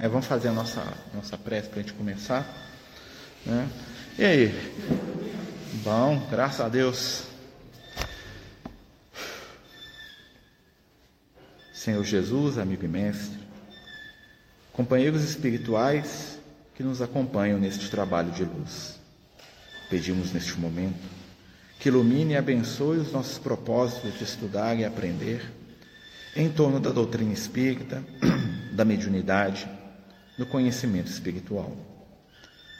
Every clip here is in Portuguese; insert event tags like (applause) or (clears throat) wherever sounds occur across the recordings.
É, vamos fazer a nossa, nossa prece para a gente começar. Né? E aí? Bom, graças a Deus. Senhor Jesus, amigo e mestre, companheiros espirituais que nos acompanham neste trabalho de luz. Pedimos neste momento que ilumine e abençoe os nossos propósitos de estudar e aprender em torno da doutrina espírita, (clears throat) da mediunidade, do conhecimento espiritual.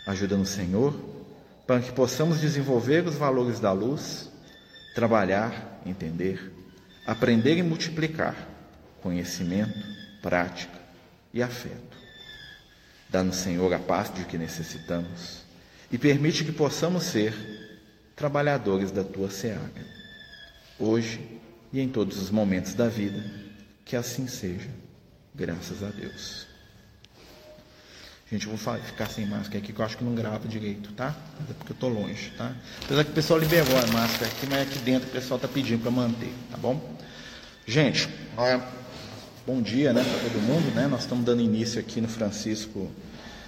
Ajuda-nos, Senhor, para que possamos desenvolver os valores da luz, trabalhar, entender, aprender e multiplicar conhecimento, prática e afeto. Dá-nos, Senhor, a paz de que necessitamos e permite que possamos ser trabalhadores da tua seara, hoje e em todos os momentos da vida, que assim seja, graças a Deus. Gente, eu vou ficar sem máscara aqui, que eu acho que não grava direito, tá? É porque eu tô longe, tá? Apesar que o pessoal liberou a máscara aqui, mas aqui dentro o pessoal tá pedindo para manter, tá bom? Gente, bom dia, né, para todo mundo, né? Nós estamos dando início aqui no Francisco,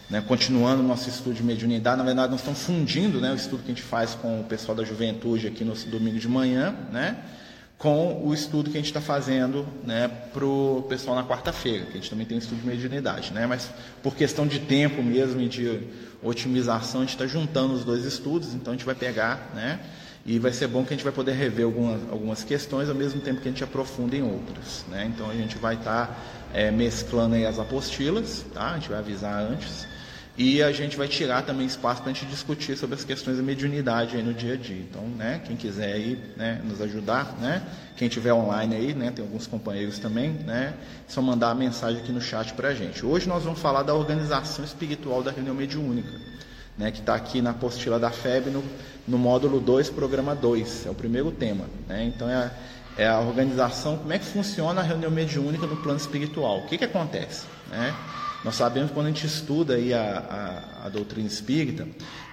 né, continuando o nosso estudo de mediunidade. Na verdade, nós estamos fundindo, né, o estudo que a gente faz com o pessoal da juventude aqui no domingo de manhã, né? Com o estudo que a gente está fazendo né, para o pessoal na quarta-feira, que a gente também tem um estudo de mediunidade. Né? Mas por questão de tempo mesmo e de otimização, a gente está juntando os dois estudos, então a gente vai pegar, né? E vai ser bom que a gente vai poder rever algumas, algumas questões ao mesmo tempo que a gente aprofunda em outras. Né? Então a gente vai estar tá, é, mesclando aí as apostilas, tá? a gente vai avisar antes. E a gente vai tirar também espaço para a gente discutir sobre as questões da mediunidade no dia a dia. Então, né, quem quiser aí, né, nos ajudar, né, quem tiver online aí, né, tem alguns companheiros também, né, só mandar a mensagem aqui no chat para a gente. Hoje nós vamos falar da organização espiritual da reunião mediúnica, né, que está aqui na apostila da FEB no, no módulo 2, programa 2, é o primeiro tema. Né, então, é a, é a organização, como é que funciona a reunião mediúnica no plano espiritual. O que, que acontece? Né? Nós sabemos quando a gente estuda aí a, a, a doutrina espírita,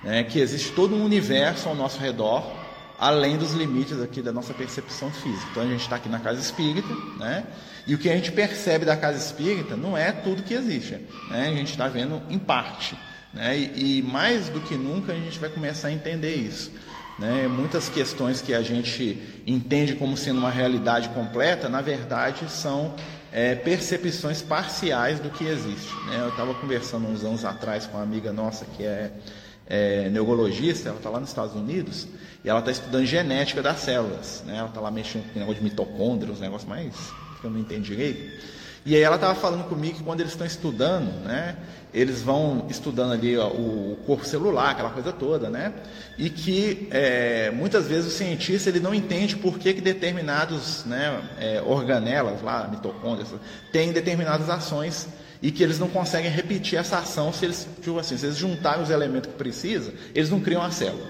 né, que existe todo um universo ao nosso redor, além dos limites aqui da nossa percepção física. Então a gente está aqui na casa espírita, né, e o que a gente percebe da casa espírita não é tudo que existe, né, a gente está vendo em parte. Né, e, e mais do que nunca a gente vai começar a entender isso. Né? Muitas questões que a gente entende como sendo uma realidade completa, na verdade, são é, percepções parciais do que existe. Né? Eu estava conversando uns anos atrás com uma amiga nossa que é, é neurologista, ela está lá nos Estados Unidos, e ela está estudando genética das células. Né? Ela está lá mexendo com o negócio de mitocôndria, os negócios mais que eu não entendo direito. E aí ela estava falando comigo que quando eles estão estudando, né, eles vão estudando ali ó, o corpo celular, aquela coisa toda, né, e que é, muitas vezes o cientista ele não entende por que, que determinados né, é, organelas, lá, mitocôndrias, têm determinadas ações e que eles não conseguem repetir essa ação se eles, tipo assim, se eles juntarem os elementos que precisa, eles não criam a célula,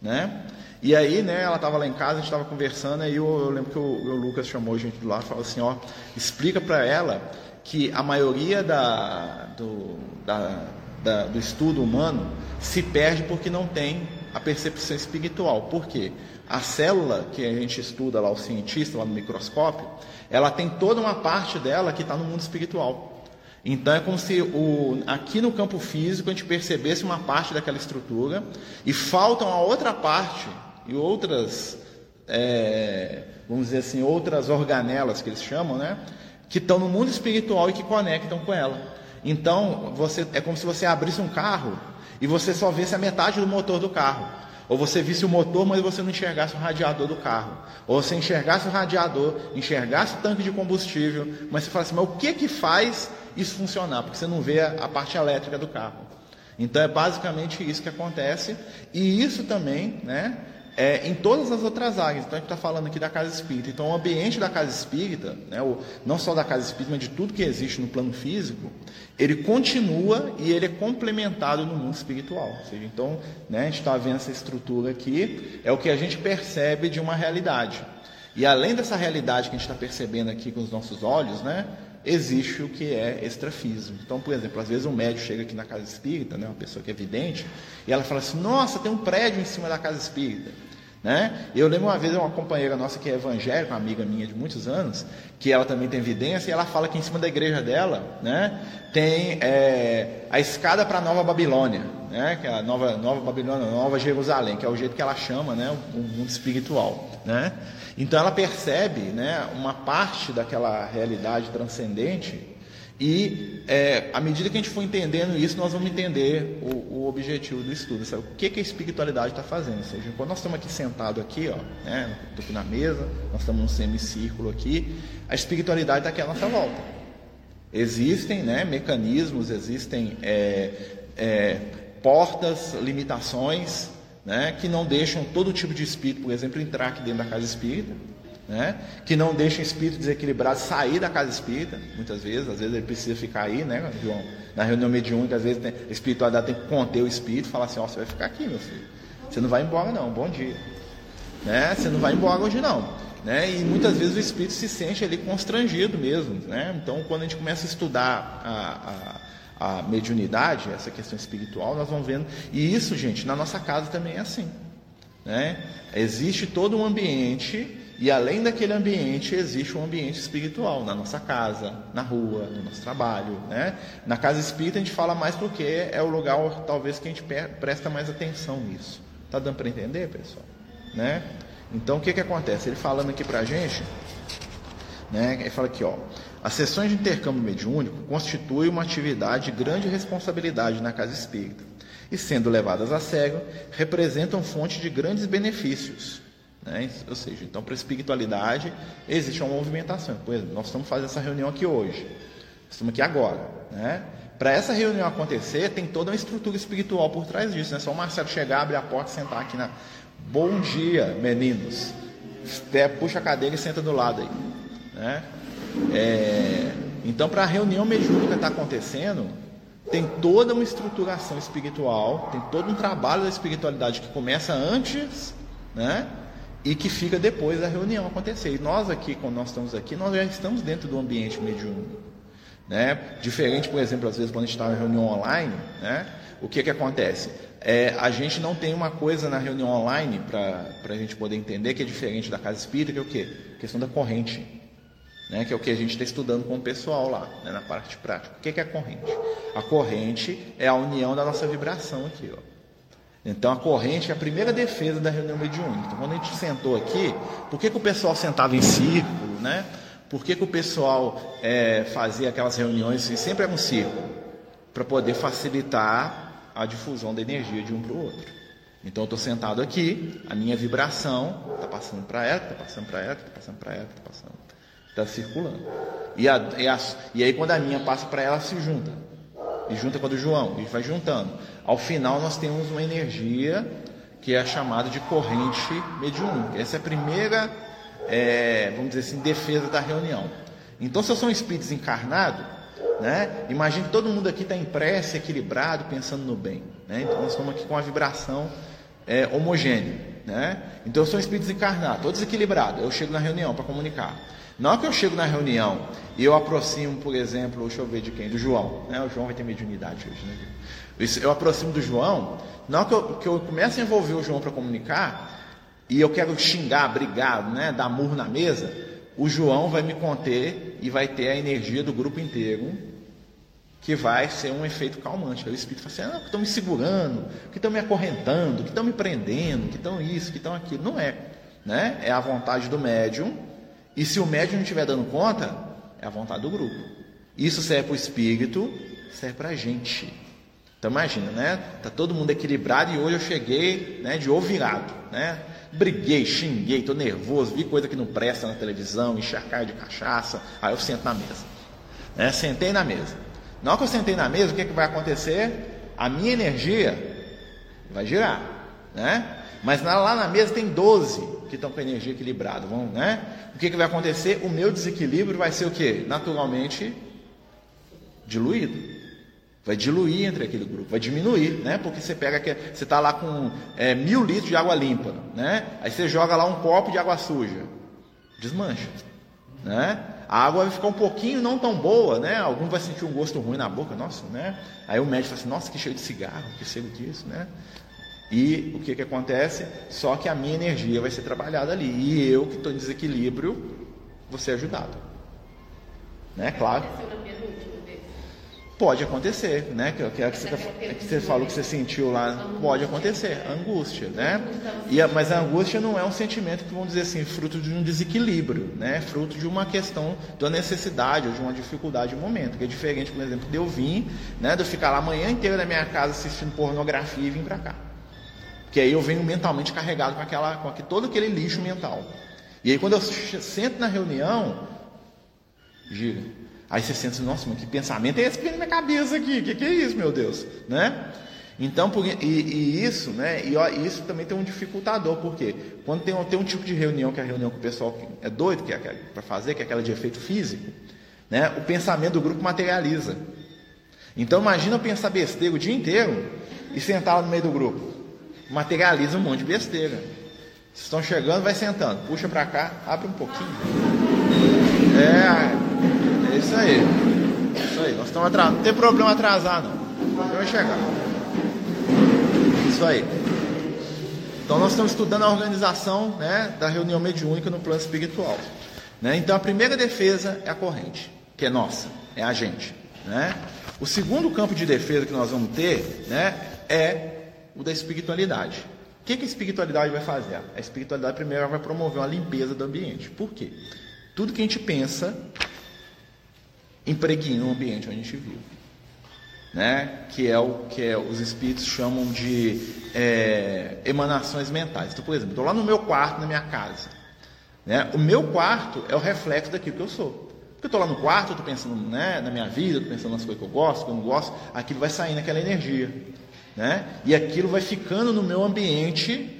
né? E aí, né, ela estava lá em casa, a gente estava conversando, aí eu, eu, lembro que o, o, Lucas chamou a gente do lado e falou assim, ó, explica para ela que a maioria da, do, da, da, do estudo humano se perde porque não tem a percepção espiritual. Por quê? A célula que a gente estuda lá, o cientista lá no microscópio, ela tem toda uma parte dela que está no mundo espiritual. Então é como se o, aqui no campo físico a gente percebesse uma parte daquela estrutura e falta uma outra parte e outras, é, vamos dizer assim, outras organelas que eles chamam, né? Que estão no mundo espiritual e que conectam com ela. Então, você, é como se você abrisse um carro e você só visse a metade do motor do carro. Ou você visse o motor, mas você não enxergasse o radiador do carro. Ou você enxergasse o radiador, enxergasse o tanque de combustível, mas você fala assim, mas o que que faz isso funcionar? Porque você não vê a, a parte elétrica do carro. Então é basicamente isso que acontece. E isso também, né? É, em todas as outras áreas. Então a gente está falando aqui da casa espírita. Então o ambiente da casa espírita, né, o, não só da casa espírita, mas de tudo que existe no plano físico, ele continua e ele é complementado no mundo espiritual. Seja, então né, a gente está vendo essa estrutura aqui, é o que a gente percebe de uma realidade. E além dessa realidade que a gente está percebendo aqui com os nossos olhos, né, existe o que é extrafísico. Então, por exemplo, às vezes um médico chega aqui na casa espírita, né, uma pessoa que é vidente, e ela fala assim: Nossa, tem um prédio em cima da casa espírita. Né? Eu lembro uma vez uma companheira nossa que é evangélica, uma amiga minha de muitos anos, que ela também tem evidência, e ela fala que em cima da igreja dela né, tem é, a escada para a Nova Babilônia, né, que é a Nova, Nova Babilônia, Nova Jerusalém, que é o jeito que ela chama né, o mundo espiritual. Né? Então ela percebe né, uma parte daquela realidade transcendente e é, à medida que a gente for entendendo isso, nós vamos entender o, o objetivo do estudo, sabe? o que, que a espiritualidade está fazendo. Ou seja, quando nós estamos aqui sentados aqui, ó, né, estou aqui na mesa, nós estamos num semicírculo aqui, a espiritualidade está aqui à nossa volta. Existem né, mecanismos, existem é, é, portas, limitações, né, que não deixam todo tipo de espírito, por exemplo, entrar aqui dentro da casa espírita né? que não deixa o espírito desequilibrado sair da casa espírita, muitas vezes, às vezes ele precisa ficar aí, né, João? Na reunião mediúnica, às vezes a espiritualidade tem que conter o espírito, falar assim, ó, oh, você vai ficar aqui, meu filho. Você não vai embora não, bom dia. Né? Você não vai embora hoje não. Né? E muitas vezes o espírito se sente ali constrangido mesmo. Né? Então, quando a gente começa a estudar a, a, a mediunidade, essa questão espiritual, nós vamos vendo. E isso, gente, na nossa casa também é assim. Né? Existe todo um ambiente e além daquele ambiente, existe um ambiente espiritual na nossa casa, na rua, no nosso trabalho. Né? Na casa espírita a gente fala mais porque é o lugar talvez que a gente presta mais atenção nisso. Está dando para entender, pessoal? Né? Então o que, que acontece? Ele falando aqui para a gente, né? ele fala aqui, ó, as sessões de intercâmbio mediúnico constituem uma atividade de grande responsabilidade na casa espírita e, sendo levadas a sério, representam fonte de grandes benefícios né? Ou seja, então para a espiritualidade existe uma movimentação. Por exemplo, nós estamos fazendo essa reunião aqui hoje, estamos aqui agora. Né? Para essa reunião acontecer, tem toda uma estrutura espiritual por trás disso. Não é só o Marcelo chegar, abrir a porta, sentar aqui na. Bom dia, meninos. Puxa a cadeira e senta do lado aí. Né? É... Então, para a reunião mediúnica estar tá acontecendo, tem toda uma estruturação espiritual, tem todo um trabalho da espiritualidade que começa antes, né? E que fica depois da reunião acontecer. E nós aqui, quando nós estamos aqui, nós já estamos dentro do ambiente mediúnico. Né? Diferente, por exemplo, às vezes quando a gente está em reunião online, né? o que, que acontece? É, a gente não tem uma coisa na reunião online para a gente poder entender que é diferente da casa espírita, que é o quê? A questão da corrente. Né? Que é o que a gente está estudando com o pessoal lá, né? na parte prática. O que, que é a corrente? A corrente é a união da nossa vibração aqui. Ó. Então a corrente é a primeira defesa da reunião mediúnica. Então, quando a gente sentou aqui, por que, que o pessoal sentava em círculo, né? Por que, que o pessoal é, fazia aquelas reuniões e sempre era um círculo? Para poder facilitar a difusão da energia de um para o outro. Então eu estou sentado aqui, a minha vibração está passando para ela, está passando para ela, está passando para ela, está passando, está circulando. E, a, e, a, e aí quando a minha passa para ela, se junta e junta com a do João, e vai juntando. Ao final, nós temos uma energia que é chamada de corrente mediúnica. Essa é a primeira, é, vamos dizer assim, defesa da reunião. Então, se eu sou um espírito desencarnado, né, imagine que todo mundo aqui está em prece, equilibrado, pensando no bem. Né? Então, nós estamos aqui com uma vibração é, homogênea. Né? Então, eu sou um espírito desencarnado, estou desequilibrado. Eu chego na reunião para comunicar. Não é que eu chego na reunião e eu aproximo, por exemplo, deixa eu ver de quem? Do João. Né? O João vai ter mediunidade hoje, né? Eu aproximo do João, não é que eu, que eu comece a envolver o João para comunicar e eu quero xingar, brigar, né? dar murro na mesa, o João vai me conter e vai ter a energia do grupo inteiro que vai ser um efeito calmante. Aí o Espírito fala assim, ah, que estão me segurando, que estão me acorrentando, que estão me prendendo, que estão isso, que estão aquilo. Não é. Né? É a vontade do médium e se o médium não estiver dando conta, é a vontade do grupo. Isso serve para o espírito, serve para a gente. Então imagina, né? Tá todo mundo equilibrado e hoje eu cheguei, né, de ovo virado, né? Briguei, xinguei, tô nervoso, vi coisa que não presta na televisão, encharcar de cachaça. Aí eu sento na mesa. Né? Sentei na mesa. Na hora que eu sentei na mesa, o que, é que vai acontecer? A minha energia vai girar, né? Mas lá na mesa tem 12 que estão com energia equilibrada. Vão, né? O que, que vai acontecer? O meu desequilíbrio vai ser o quê? Naturalmente diluído. Vai diluir entre aquele grupo, vai diminuir, né? Porque você pega que você está lá com é, mil litros de água limpa, né? Aí você joga lá um copo de água suja, desmancha, né? A água vai ficar um pouquinho não tão boa, né? Algum vai sentir um gosto ruim na boca, nossa, né? Aí o médico fala assim, nossa, que cheiro de cigarro, que cheiro disso, né? E o que, que acontece? Só que a minha energia vai ser trabalhada ali. E eu, que estou em desequilíbrio, vou ser ajudado. Né? Claro. Pode acontecer, né? Que, que, é que, você, tá que você falou que você sentiu lá, pode acontecer, angústia, né? E a, mas a angústia não é um sentimento que vamos dizer assim, fruto de um desequilíbrio, né? Fruto de uma questão da necessidade ou de uma dificuldade de momento, que é diferente, por exemplo, de eu vir, né? De eu ficar lá a manhã inteira na minha casa assistindo pornografia e vir para cá, porque aí eu venho mentalmente carregado com aquela, com todo aquele lixo mental. E aí quando eu sento na reunião, gira Aí você sente, nossa, mas que pensamento é esse que vem na minha cabeça aqui? O que, que, é isso, meu Deus? Né? Então, por, e, e, isso, né? E ó, isso também tem um dificultador, porque quando tem, tem um tipo de reunião, que é a reunião que o pessoal é doido que é para fazer, que é aquela de efeito físico, né? O pensamento do grupo materializa. Então imagina eu pensar besteira o dia inteiro e sentar lá no meio do grupo. Materializa um monte de besteira. Vocês estão chegando, vai sentando. Puxa para cá, abre um pouquinho. É, é isso aí. Isso aí. Nós estamos atrasados. Não tem problema atrasar, não. O chegar. Isso aí. Então nós estamos estudando a organização né, da reunião mediúnica no plano espiritual. Né? Então a primeira defesa é a corrente, que é nossa, é a gente. Né? O segundo campo de defesa que nós vamos ter né, é o da espiritualidade. O que, que a espiritualidade vai fazer? A espiritualidade primeiro vai promover uma limpeza do ambiente. Por quê? Tudo que a gente pensa impregna o ambiente onde a gente vive. Né? Que é o que é, os espíritos chamam de é, emanações mentais. Então, por exemplo, estou lá no meu quarto, na minha casa. Né? O meu quarto é o reflexo daquilo que eu sou. Porque eu estou lá no quarto, estou pensando né, na minha vida, estou pensando nas coisas que eu gosto, que eu não gosto, aquilo vai saindo aquela energia. Né? E aquilo vai ficando no meu ambiente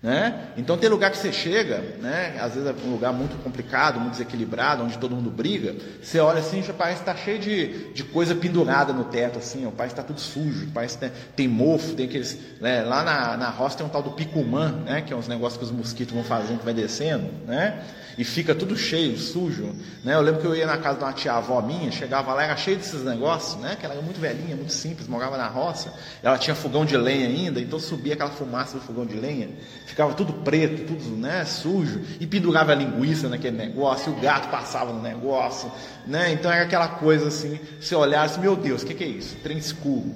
né? Então tem lugar que você chega, né? às vezes é um lugar muito complicado, muito desequilibrado, onde todo mundo briga, você olha assim, já parece que está cheio de, de coisa pendurada no teto, assim, ó, parece que está tudo sujo, parece que tem mofo, tem aqueles. Né? Lá na, na roça tem um tal do picumã, né? que é uns negócios que os mosquitos vão fazendo que vai descendo, né? e fica tudo cheio, sujo. Né? Eu lembro que eu ia na casa de uma tia avó minha, chegava lá, era cheio desses negócios, né? que ela era muito velhinha, muito simples, morava na roça, ela tinha fogão de lenha ainda, então subia aquela fumaça do fogão de lenha, ficava tudo preto, tudo né, sujo, e pendurava a linguiça naquele negócio, o gato passava no negócio, né? então era aquela coisa assim, você olhasse, meu Deus, o que, que é isso? Trem escuro.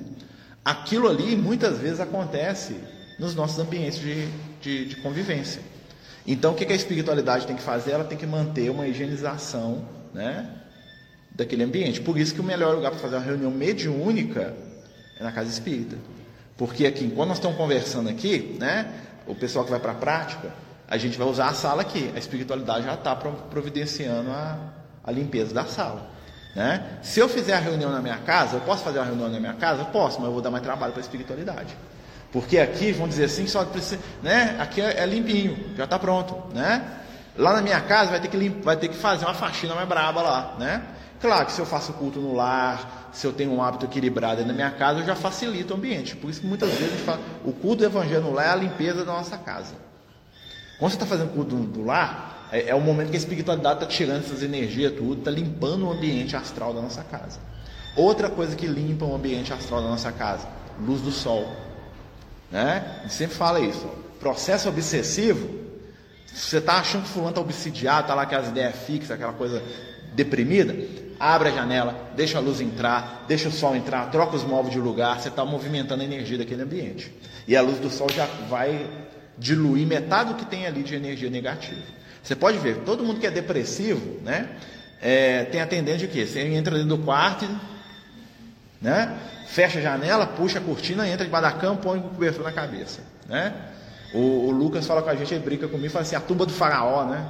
Aquilo ali muitas vezes acontece nos nossos ambientes de, de, de convivência. Então, o que a espiritualidade tem que fazer? Ela tem que manter uma higienização né, daquele ambiente. Por isso que o melhor lugar para fazer uma reunião mediúnica é na casa espírita. Porque aqui, quando nós estamos conversando aqui, né, o pessoal que vai para a prática, a gente vai usar a sala aqui. A espiritualidade já está providenciando a, a limpeza da sala. Né? Se eu fizer a reunião na minha casa, eu posso fazer uma reunião na minha casa? Posso, mas eu vou dar mais trabalho para a espiritualidade. Porque aqui, vamos dizer assim, só precisa, né? Aqui é, é limpinho, já está pronto, né? Lá na minha casa vai ter que limpa, vai ter que fazer uma faxina mais braba lá, né? Claro que se eu faço culto no lar, se eu tenho um hábito equilibrado na minha casa, eu já facilito o ambiente. Por isso que muitas vezes fala, o culto do evangelho no lar é a limpeza da nossa casa. Quando você está fazendo culto do, do lar, é, é, o momento que a espiritualidade está tirando essas energias tudo, está limpando o ambiente astral da nossa casa. Outra coisa que limpa o ambiente astral da nossa casa, luz do sol. Né? Sempre fala isso. Processo obsessivo, você está achando que fulano está obsidiado, está lá com as ideias fixas, aquela coisa deprimida, abre a janela, deixa a luz entrar, deixa o sol entrar, troca os móveis de lugar, você está movimentando a energia daquele ambiente. E a luz do sol já vai diluir metade do que tem ali de energia negativa. Você pode ver, todo mundo que é depressivo, né? É, tem a tendência de quê? Você entra dentro do quarto, né? fecha a janela, puxa a cortina, entra debaixo da cama, põe o cobertor na cabeça. Né? O, o, Lucas fala com a gente, ele brinca comigo, fala assim, a tumba do faraó, né?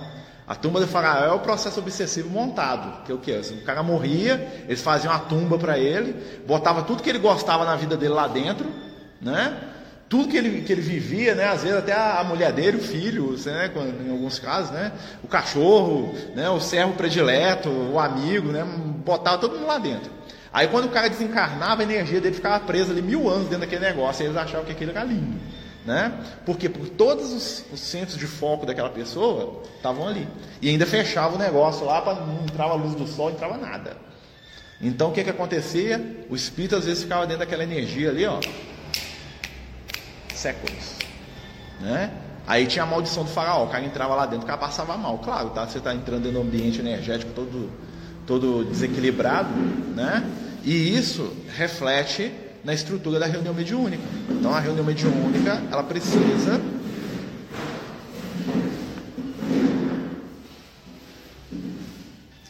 A tumba do faraó é o processo obsessivo montado, que é o que? O cara morria, eles faziam a tumba para ele, botava tudo que ele gostava na vida dele lá dentro, né? Tudo que ele, que ele vivia, né? Às vezes até a, mulher dele, o filho, né? em alguns casos, né? O cachorro, né? O servo predileto, o amigo, né? Botava todo mundo lá dentro. Aí quando o cara desencarnava, a energia dele ficava presa ali mil anos dentro daquele negócio, e eles achavam que aquilo era lindo. Né? Porque por todos os, os centros de foco daquela pessoa estavam ali. E ainda fechava o negócio lá para não entrava a luz do sol, não entrava nada. Então o que, que acontecia? O espírito às vezes ficava dentro daquela energia ali, ó. séculos. Né? Aí tinha a maldição do faraó, o cara entrava lá dentro, o cara passava mal. Claro, tá? você está entrando um ambiente energético todo, todo desequilibrado, né? E isso reflete na estrutura da reunião mediúnica. Então a reunião mediúnica, ela precisa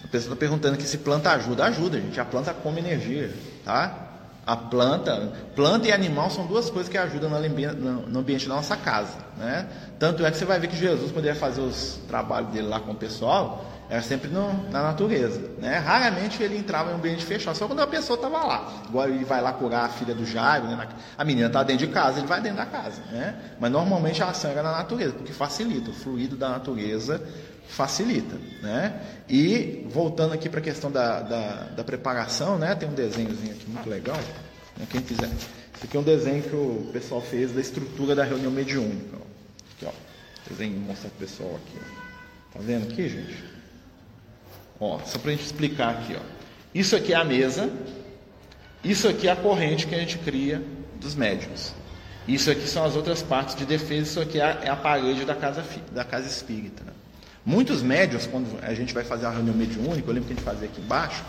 A pessoa está perguntando aqui se planta ajuda. Ajuda, gente. A planta come energia, tá? A planta, planta e animal são duas coisas que ajudam no ambiente da nossa casa, né? Tanto é que você vai ver que Jesus, quando ia fazer os trabalhos dele lá com o pessoal, era sempre no, na natureza, né? Raramente ele entrava em um ambiente fechado, só quando a pessoa estava lá. Igual ele vai lá curar a filha do Jairo, né? a menina está dentro de casa, ele vai dentro da casa, né? Mas normalmente a ação era na natureza, porque facilita, o fluido da natureza facilita, né? E voltando aqui para a questão da, da, da, preparação, né? Tem um desenhozinho aqui muito legal, né? quem quiser. Esse aqui é um desenho que o pessoal fez da estrutura da reunião mediúnica. Aqui, ó. Desenho mostrar para o pessoal aqui. Ó. Tá vendo aqui, gente? Ó, só para a gente explicar aqui, ó. Isso aqui é a mesa. Isso aqui é a corrente que a gente cria dos médiums. Isso aqui são as outras partes de defesa. Isso aqui é a, é a parede da casa, da casa espírita. Né? Muitos médios, quando a gente vai fazer a reunião mediúnica, eu lembro que a gente fazia aqui embaixo,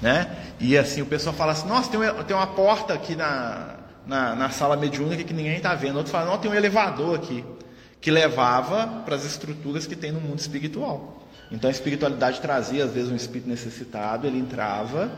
né? E assim, o pessoal fala assim, nossa, tem, tem uma porta aqui na, na, na sala mediúnica que ninguém está vendo. Outro fala, não, tem um elevador aqui, que levava para as estruturas que tem no mundo espiritual. Então a espiritualidade trazia, às vezes, um espírito necessitado, ele entrava,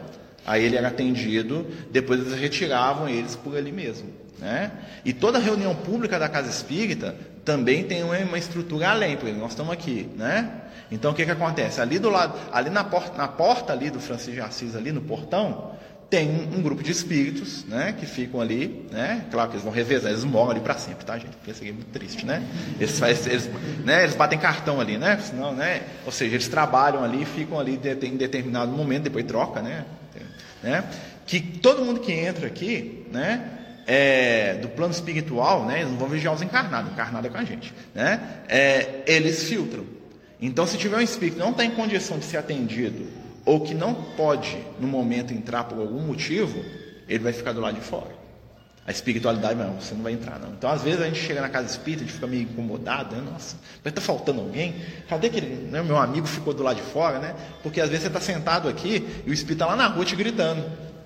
aí ele era atendido, depois eles retiravam eles por ali mesmo. Né? E toda reunião pública da casa espírita também tem uma estrutura além, porque nós estamos aqui, né? Então o que, que acontece? Ali do lado, ali na porta, na porta ali do Francisco de Assis, ali no portão, tem um, grupo de espíritos, né, que ficam ali, né? Claro que eles vão revezar, eles moram ali para sempre, tá, gente? Porque isso aqui é muito triste, né? Eles, eles, né, eles batem cartão ali, né? Senão, né? Ou seja, eles trabalham ali, ficam ali em determinado momento, depois troca, né? né? Que todo mundo que entra aqui, né? é, do plano espiritual, né, eles não vão vigiar os encarnados, encarnado é com a gente, né, é, eles filtram. Então, se tiver um espírito que não está em condição de ser atendido, ou que não pode, no momento, entrar por algum motivo, ele vai ficar do lado de fora. A espiritualidade, não, você não vai entrar, não. Então, às vezes, a gente chega na casa espírita, a gente fica meio incomodado, né? Nossa, vai estar faltando alguém? Cadê aquele. Né? Meu amigo ficou do lado de fora, né? Porque às vezes você está sentado aqui e o espírito está lá na rua te gritando.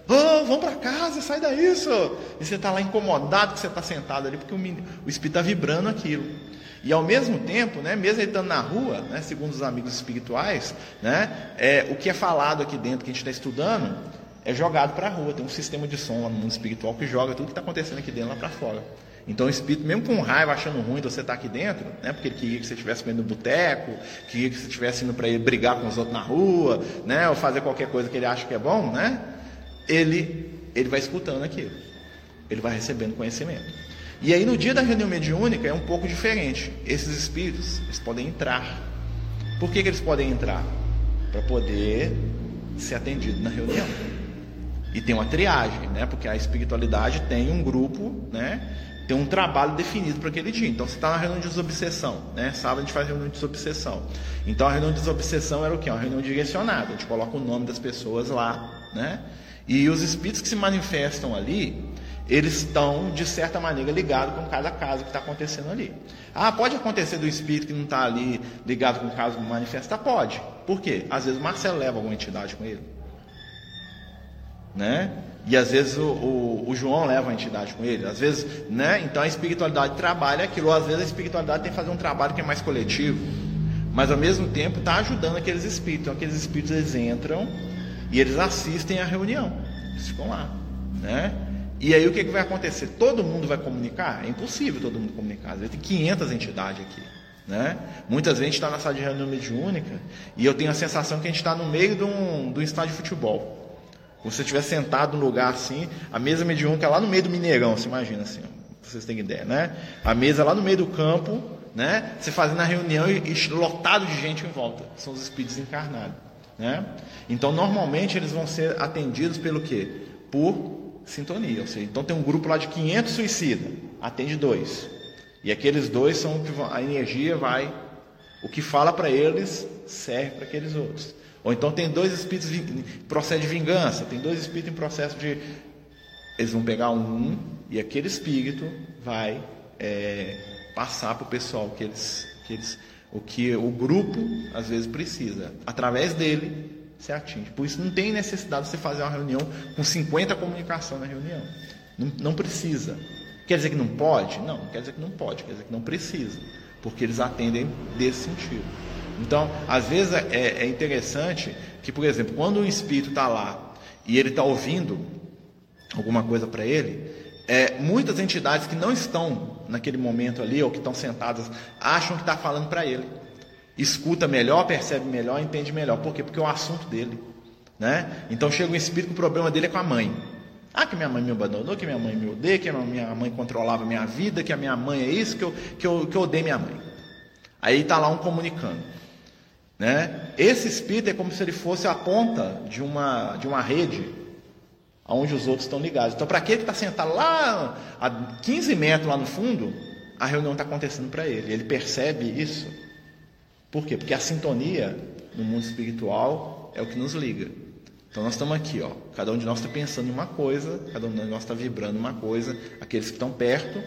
Oh, vamos para casa, sai daí, isso. E você está lá incomodado que você está sentado ali, porque o, o espírito está vibrando aquilo. E ao mesmo tempo, né, mesmo ele estando na rua, né, segundo os amigos espirituais, né, é, o que é falado aqui dentro, que a gente está estudando, é jogado para a rua. Tem um sistema de som lá no mundo espiritual que joga tudo que está acontecendo aqui dentro lá para fora. Então o espírito, mesmo com raiva, achando ruim de você estar tá aqui dentro, né, porque ele queria que você estivesse comendo no boteco, queria que você estivesse indo para ele brigar com os outros na rua, né, ou fazer qualquer coisa que ele acha que é bom, né, ele, ele vai escutando aquilo. Ele vai recebendo conhecimento. E aí no dia da reunião mediúnica é um pouco diferente. Esses espíritos, eles podem entrar. Por que, que eles podem entrar? Para poder ser atendido na reunião. E tem uma triagem, né? Porque a espiritualidade tem um grupo, né? Tem um trabalho definido para aquele dia. Então você está na reunião de desobsessão, né? Sábado a gente faz reunião de desobsessão. Então a reunião de desobsessão era o quê? Uma reunião direcionada. A gente coloca o nome das pessoas lá, né? E os espíritos que se manifestam ali, eles estão, de certa maneira, ligados com cada caso que está acontecendo ali. Ah, pode acontecer do espírito que não está ali ligado com o caso manifesta? Pode. Por quê? Às vezes o Marcelo leva alguma entidade com ele. Né? E às vezes o, o, o, João leva a entidade com ele. Às vezes, né? Então a espiritualidade trabalha aquilo. Às vezes a espiritualidade tem que fazer um trabalho que é mais coletivo. Mas ao mesmo tempo está ajudando aqueles espíritos. Então aqueles espíritos eles entram e eles assistem à reunião. Eles ficam lá. Né? E aí o que, que vai acontecer? Todo mundo vai comunicar? É impossível todo mundo comunicar. Às vezes tem 500 entidades aqui. Né? Muitas vezes a gente está na sala de reunião mediúnica e eu tenho a sensação que a gente está no meio de um, de um estádio de futebol. Como se você estivesse sentado num lugar assim, a mesa mediúnica lá no meio do Mineirão, você imagina assim, vocês têm ideia, né? A mesa lá no meio do campo, né? Você fazendo a reunião e, e lotado de gente em volta. São os espíritos encarnados. Né? Então, normalmente, eles vão ser atendidos pelo quê? Por sintonia. Ou seja, então tem um grupo lá de 500 suicidas, atende dois. E aqueles dois são que a energia vai, o que fala para eles serve para aqueles outros. Ou então tem dois espíritos em processo de vingança, tem dois espíritos em processo de. Eles vão pegar um e aquele espírito vai é, passar para o pessoal que eles, que eles, o que o grupo às vezes precisa. Através dele você atinge. Por isso não tem necessidade de você fazer uma reunião com 50 comunicação na reunião. Não, não precisa. Quer dizer que não pode? Não, não quer dizer que não pode, quer dizer que não precisa. Porque eles atendem desse sentido. Então, às vezes é, é interessante que, por exemplo, quando o espírito está lá e ele está ouvindo alguma coisa para ele, é, muitas entidades que não estão naquele momento ali, ou que estão sentadas, acham que está falando para ele. Escuta melhor, percebe melhor, entende melhor. Por quê? Porque é o assunto dele. Né? Então chega um espírito que o problema dele é com a mãe. Ah, que minha mãe me abandonou, que minha mãe me odeia, que minha mãe controlava minha vida, que a minha mãe é isso, que eu, que eu, que eu odeio minha mãe. Aí está lá um comunicando. Né? Esse espírito é como se ele fosse a ponta de uma, de uma rede onde os outros estão ligados. Então, para aquele que está sentado lá a 15 metros lá no fundo, a reunião está acontecendo para ele. Ele percebe isso. Por quê? Porque a sintonia no mundo espiritual é o que nos liga. Então nós estamos aqui, ó. Cada um de nós está pensando em uma coisa, cada um de nós está vibrando uma coisa. Aqueles que estão perto,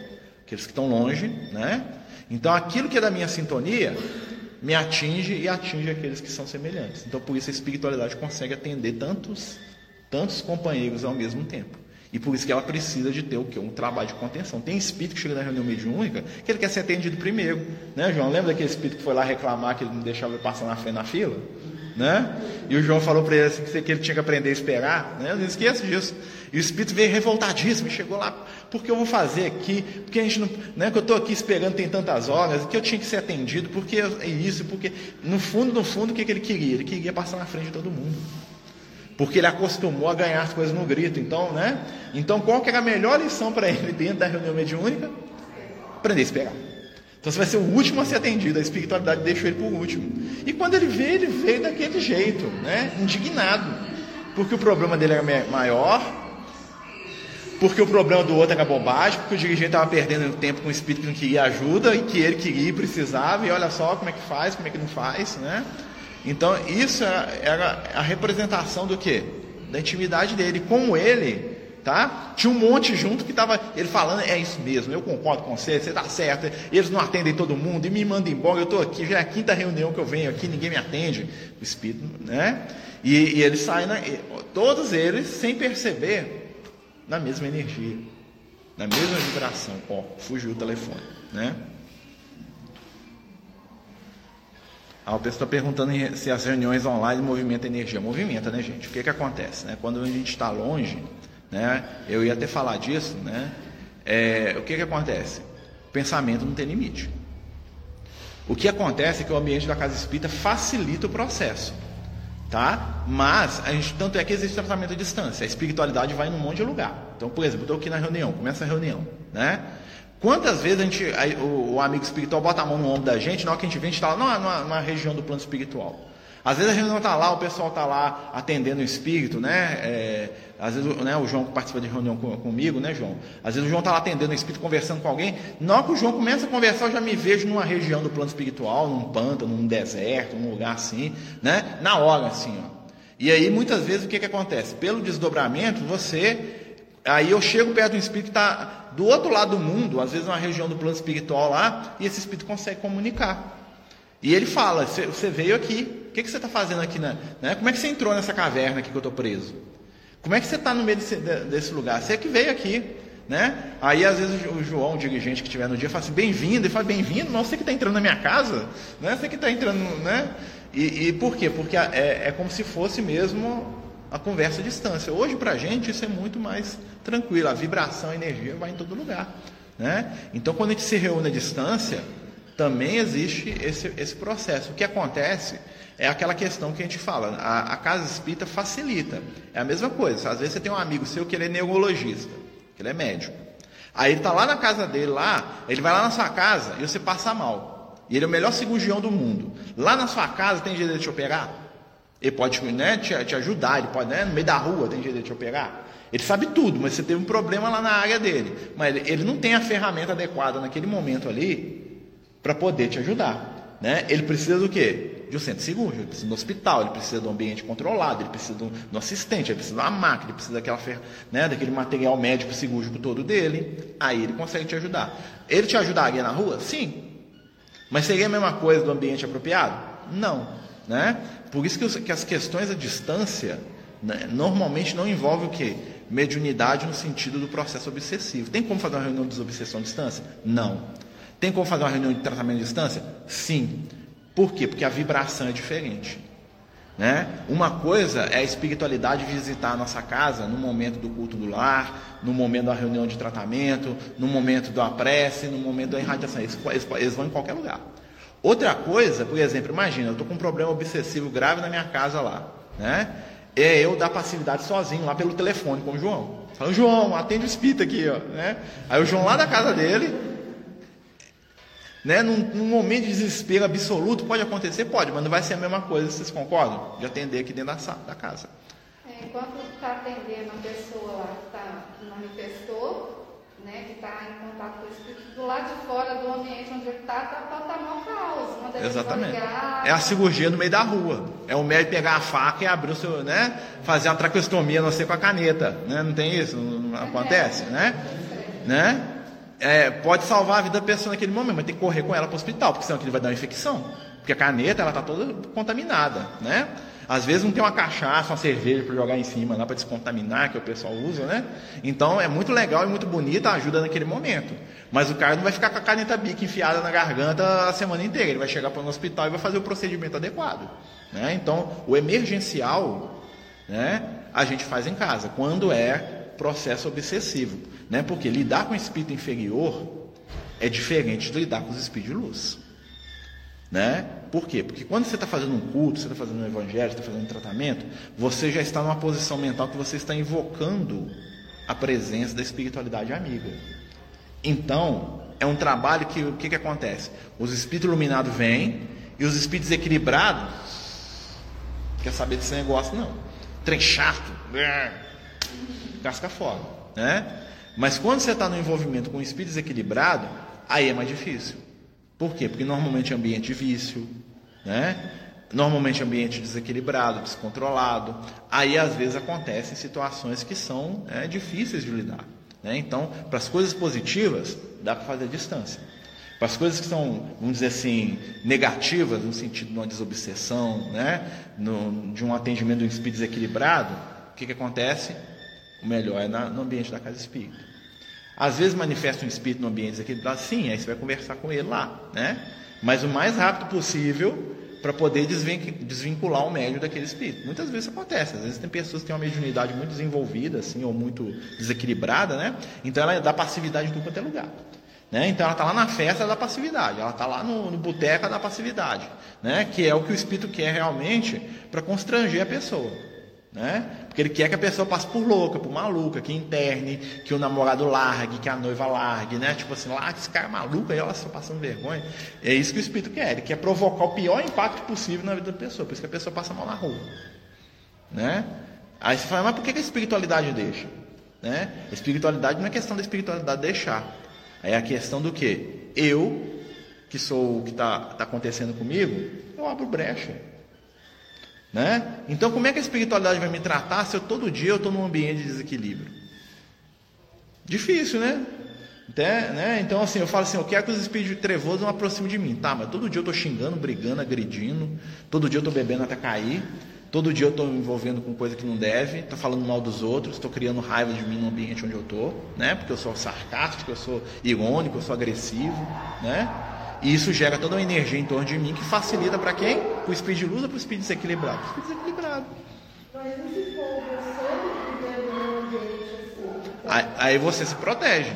aqueles que estão longe, né? Então aquilo que é da minha sintonia me atinge e atinge aqueles que são semelhantes. Então por isso a espiritualidade consegue atender tantos tantos companheiros ao mesmo tempo. E por isso que ela precisa de ter o quê? Um trabalho de contenção. Tem espírito que chega na reunião mediúnica que ele quer ser atendido primeiro. Né, João? Lembra daquele espírito que foi lá reclamar que ele não deixava ele passar na frente na fila? Né? E o João falou para ele assim, que ele tinha que aprender a esperar. Né? Não esqueço disso. E o espírito veio revoltadíssimo e chegou lá. Porque eu vou fazer aqui? Porque a gente não. Né, que eu estou aqui esperando tem tantas horas, que eu tinha que ser atendido, porque é isso, porque. No fundo, no fundo, o que, que ele queria? Ele queria passar na frente de todo mundo porque ele acostumou a ganhar as coisas no grito. Então, né? Então, qual que era a melhor lição para ele dentro da reunião mediúnica? Aprender a esperar. Então, você vai ser o último a ser atendido. A espiritualidade deixou ele por último. E quando ele veio, ele veio daquele jeito, né? Indignado, porque o problema dele era maior, porque o problema do outro era bobagem, porque o dirigente estava perdendo tempo com o espírito que não queria ajuda e que ele queria e precisava, e olha só como é que faz, como é que não faz, né? Então, isso era a representação do que? Da intimidade dele. Com ele, tá? Tinha um monte junto que estava ele falando, é isso mesmo, eu concordo com você, você está certo, eles não atendem todo mundo e me mandam embora, eu estou aqui, já é a quinta reunião que eu venho aqui, ninguém me atende. O Espírito, né? E, e eles saem, todos eles, sem perceber, na mesma energia, na mesma vibração. Ó, fugiu o telefone, né? A pessoa está perguntando se as reuniões online movimentam energia. Movimenta, né, gente? O que, que acontece? Né? Quando a gente está longe, né? eu ia até falar disso, né? É, o que, que acontece? O pensamento não tem limite. O que acontece é que o ambiente da casa espírita facilita o processo. Tá? Mas, a gente, tanto é que existe tratamento à distância. A espiritualidade vai num monte de lugar. Então, por exemplo, estou aqui na reunião, começa a reunião. Né? Quantas vezes a gente, aí, o, o, amigo espiritual bota a mão no ombro da gente, na hora que a gente vem, a gente está lá numa, numa, numa, região do plano espiritual. Às vezes a não está lá, o pessoal está lá atendendo o espírito, né? É, às vezes né, o João participa de reunião com, comigo, né, João? Às vezes o João está lá atendendo o espírito, conversando com alguém. Na hora que o João começa a conversar, eu já me vejo numa região do plano espiritual, num pântano, num deserto, num lugar assim, né? Na hora, assim, ó. E aí, muitas vezes, o que, que acontece? Pelo desdobramento, você. Aí eu chego perto do espírito que está do outro lado do mundo, às vezes uma região do plano espiritual lá, e esse espírito consegue comunicar. E ele fala: Você veio aqui, o que, que você está fazendo aqui? Né? Como é que você entrou nessa caverna aqui que eu estou preso? Como é que você está no meio desse, desse, lugar? Você é que veio aqui. Né? Aí às vezes o João, o dirigente que estiver no dia, fala assim, bem-vindo, ele fala, bem-vindo, não, você que está entrando na minha casa, né? Você que está entrando, né? E, e, por quê? Porque é, é como se fosse mesmo a conversa à distância. Hoje, para a gente, isso é muito mais tranquilo. A vibração, a energia vai em todo lugar. Né? Então, quando a gente se reúne à distância, também existe esse, esse processo. O que acontece é aquela questão que a gente fala, a, a casa espírita facilita. É a mesma coisa. Às vezes você tem um amigo seu que ele é neurologista, que ele é médico. Aí ele está lá na casa dele, lá, ele vai lá na sua casa e você passa mal. E ele é o melhor cirurgião do mundo. Lá na sua casa tem jeito de te operar? Ele pode né, te, te ajudar, ele pode, né, no meio da rua, tem jeito de te operar. Ele sabe tudo, mas você teve um problema lá na área dele. Mas ele, ele não tem a ferramenta adequada naquele momento ali para poder te ajudar. Né? Ele precisa do quê? De um centro cirúrgico, ele precisa do hospital, ele precisa de um ambiente controlado, ele precisa de um assistente, ele precisa de uma máquina, ele precisa daquela, né, daquele material médico cirúrgico todo dele. Aí ele consegue te ajudar. Ele te ajudaria na rua? Sim. Mas seria a mesma coisa do ambiente apropriado? Não. Né? Por isso que, que as questões à distância né, normalmente não envolvem o quê? Mediunidade no sentido do processo obsessivo. Tem como fazer uma reunião de desobsessão à distância? Não. Tem como fazer uma reunião de tratamento à distância? Sim. Por quê? Porque a vibração é diferente. Né? Uma coisa é a espiritualidade visitar a nossa casa no momento do culto do lar, no momento da reunião de tratamento, no momento da prece, no momento da irradiação. Eles, eles vão em qualquer lugar. Outra coisa, por exemplo, imagina, eu estou com um problema obsessivo grave na minha casa lá. Né? É eu dar passividade sozinho lá pelo telefone com o João. Fala, João, atende o espírito aqui. Ó, né? Aí o João lá da casa dele, né? Num, num, momento de desespero absoluto, pode acontecer? Pode, mas não vai ser a mesma coisa, vocês concordam? De atender aqui dentro da, da casa. É, enquanto está atendendo a pessoa lá que tá, manifestou, né, que está em contato com o espírito, do lado de fora do ambiente onde ele está, está tá, tá mal caos. Exatamente. é a cirurgia no meio da rua. É o médico pegar a faca e abrir o seu, né? Fazer uma traqueostomia, não sei, com a caneta. Né? Não tem isso? Não, não acontece, né? né? é, pode salvar a vida da pessoa naquele momento, mas tem que correr com ela para o hospital, porque senão ele vai dar uma infecção. Porque a caneta ela está toda contaminada, né? Às vezes não tem uma cachaça, uma cerveja para jogar em cima lá para descontaminar, que o pessoal usa, né? Então é muito legal e muito bonita ajuda naquele momento. Mas o cara não vai ficar com a caneta bica enfiada na garganta a semana inteira. Ele vai chegar para o hospital e vai fazer o procedimento adequado. Né? Então, o emergencial, né, a gente faz em casa, quando é processo obsessivo. Né? Porque lidar com o espírito inferior é diferente de lidar com os espíritos de luz. Né? Por quê? Porque quando você está fazendo um culto, você está fazendo um evangelho, está fazendo um tratamento, você já está numa posição mental que você está invocando a presença da espiritualidade amiga. Então, é um trabalho que o que, que acontece? Os espíritos iluminados vêm e os espíritos equilibrados quer saber desse negócio não. Trem chato, casca fora, né? Mas quando você está no envolvimento com um espírito desequilibrado, aí é mais difícil. Por quê? Porque normalmente é ambiente de vício, né? Normalmente ambiente desequilibrado, descontrolado. Aí às vezes acontecem situações que são é, difíceis de lidar. Né? Então, para as coisas positivas, dá para fazer a distância. Para as coisas que são, vamos dizer assim, negativas, no sentido de uma desobsessão, né? No, de um atendimento de um espírito desequilibrado, o que, que acontece? O melhor é na, no ambiente da casa espírita. Às vezes manifesta um espírito no ambiente desequilibrado, sim, aí você vai conversar com ele lá, né? Mas o mais rápido possível para poder desvincular o médio daquele espírito. Muitas vezes acontece, às vezes tem pessoas que têm uma mediunidade muito desenvolvida, assim, ou muito desequilibrada, né? Então ela dá passividade tudo quanto é lugar. Né? Então ela está lá na festa da passividade, ela está lá no, no boteco da passividade, né? que é o que o espírito quer realmente para constranger a pessoa. Né? Porque ele quer que a pessoa passe por louca, por maluca, que interne, que o namorado largue, que a noiva largue, né? Tipo assim, lá esse cara é maluco, aí ela está passando vergonha. É isso que o espírito quer, ele quer provocar o pior impacto possível na vida da pessoa, por isso que a pessoa passa mal na rua. Né? Aí você fala, mas por que a espiritualidade deixa? Né? A espiritualidade não é questão da espiritualidade deixar. É a questão do que? Eu, que sou o que está tá acontecendo comigo, eu abro brecha. Né? Então, como é que a espiritualidade vai me tratar se eu todo dia eu estou num ambiente de desequilíbrio? Difícil, né? Até, né? Então, assim, eu falo assim: eu quero que os espíritos trevosos não aproximem de mim. Tá, mas todo dia eu estou xingando, brigando, agredindo. Todo dia eu estou bebendo até cair. Todo dia eu estou me envolvendo com coisa que não deve. Estou falando mal dos outros. Estou criando raiva de mim no ambiente onde eu estou. Né? Porque eu sou sarcástico, eu sou irônico, eu sou agressivo. Né? E isso gera toda uma energia em torno de mim que facilita para quem? Para o de luz ou para o espírito desequilibrado? Para o espírito desequilibrado. Aí, aí você se protege.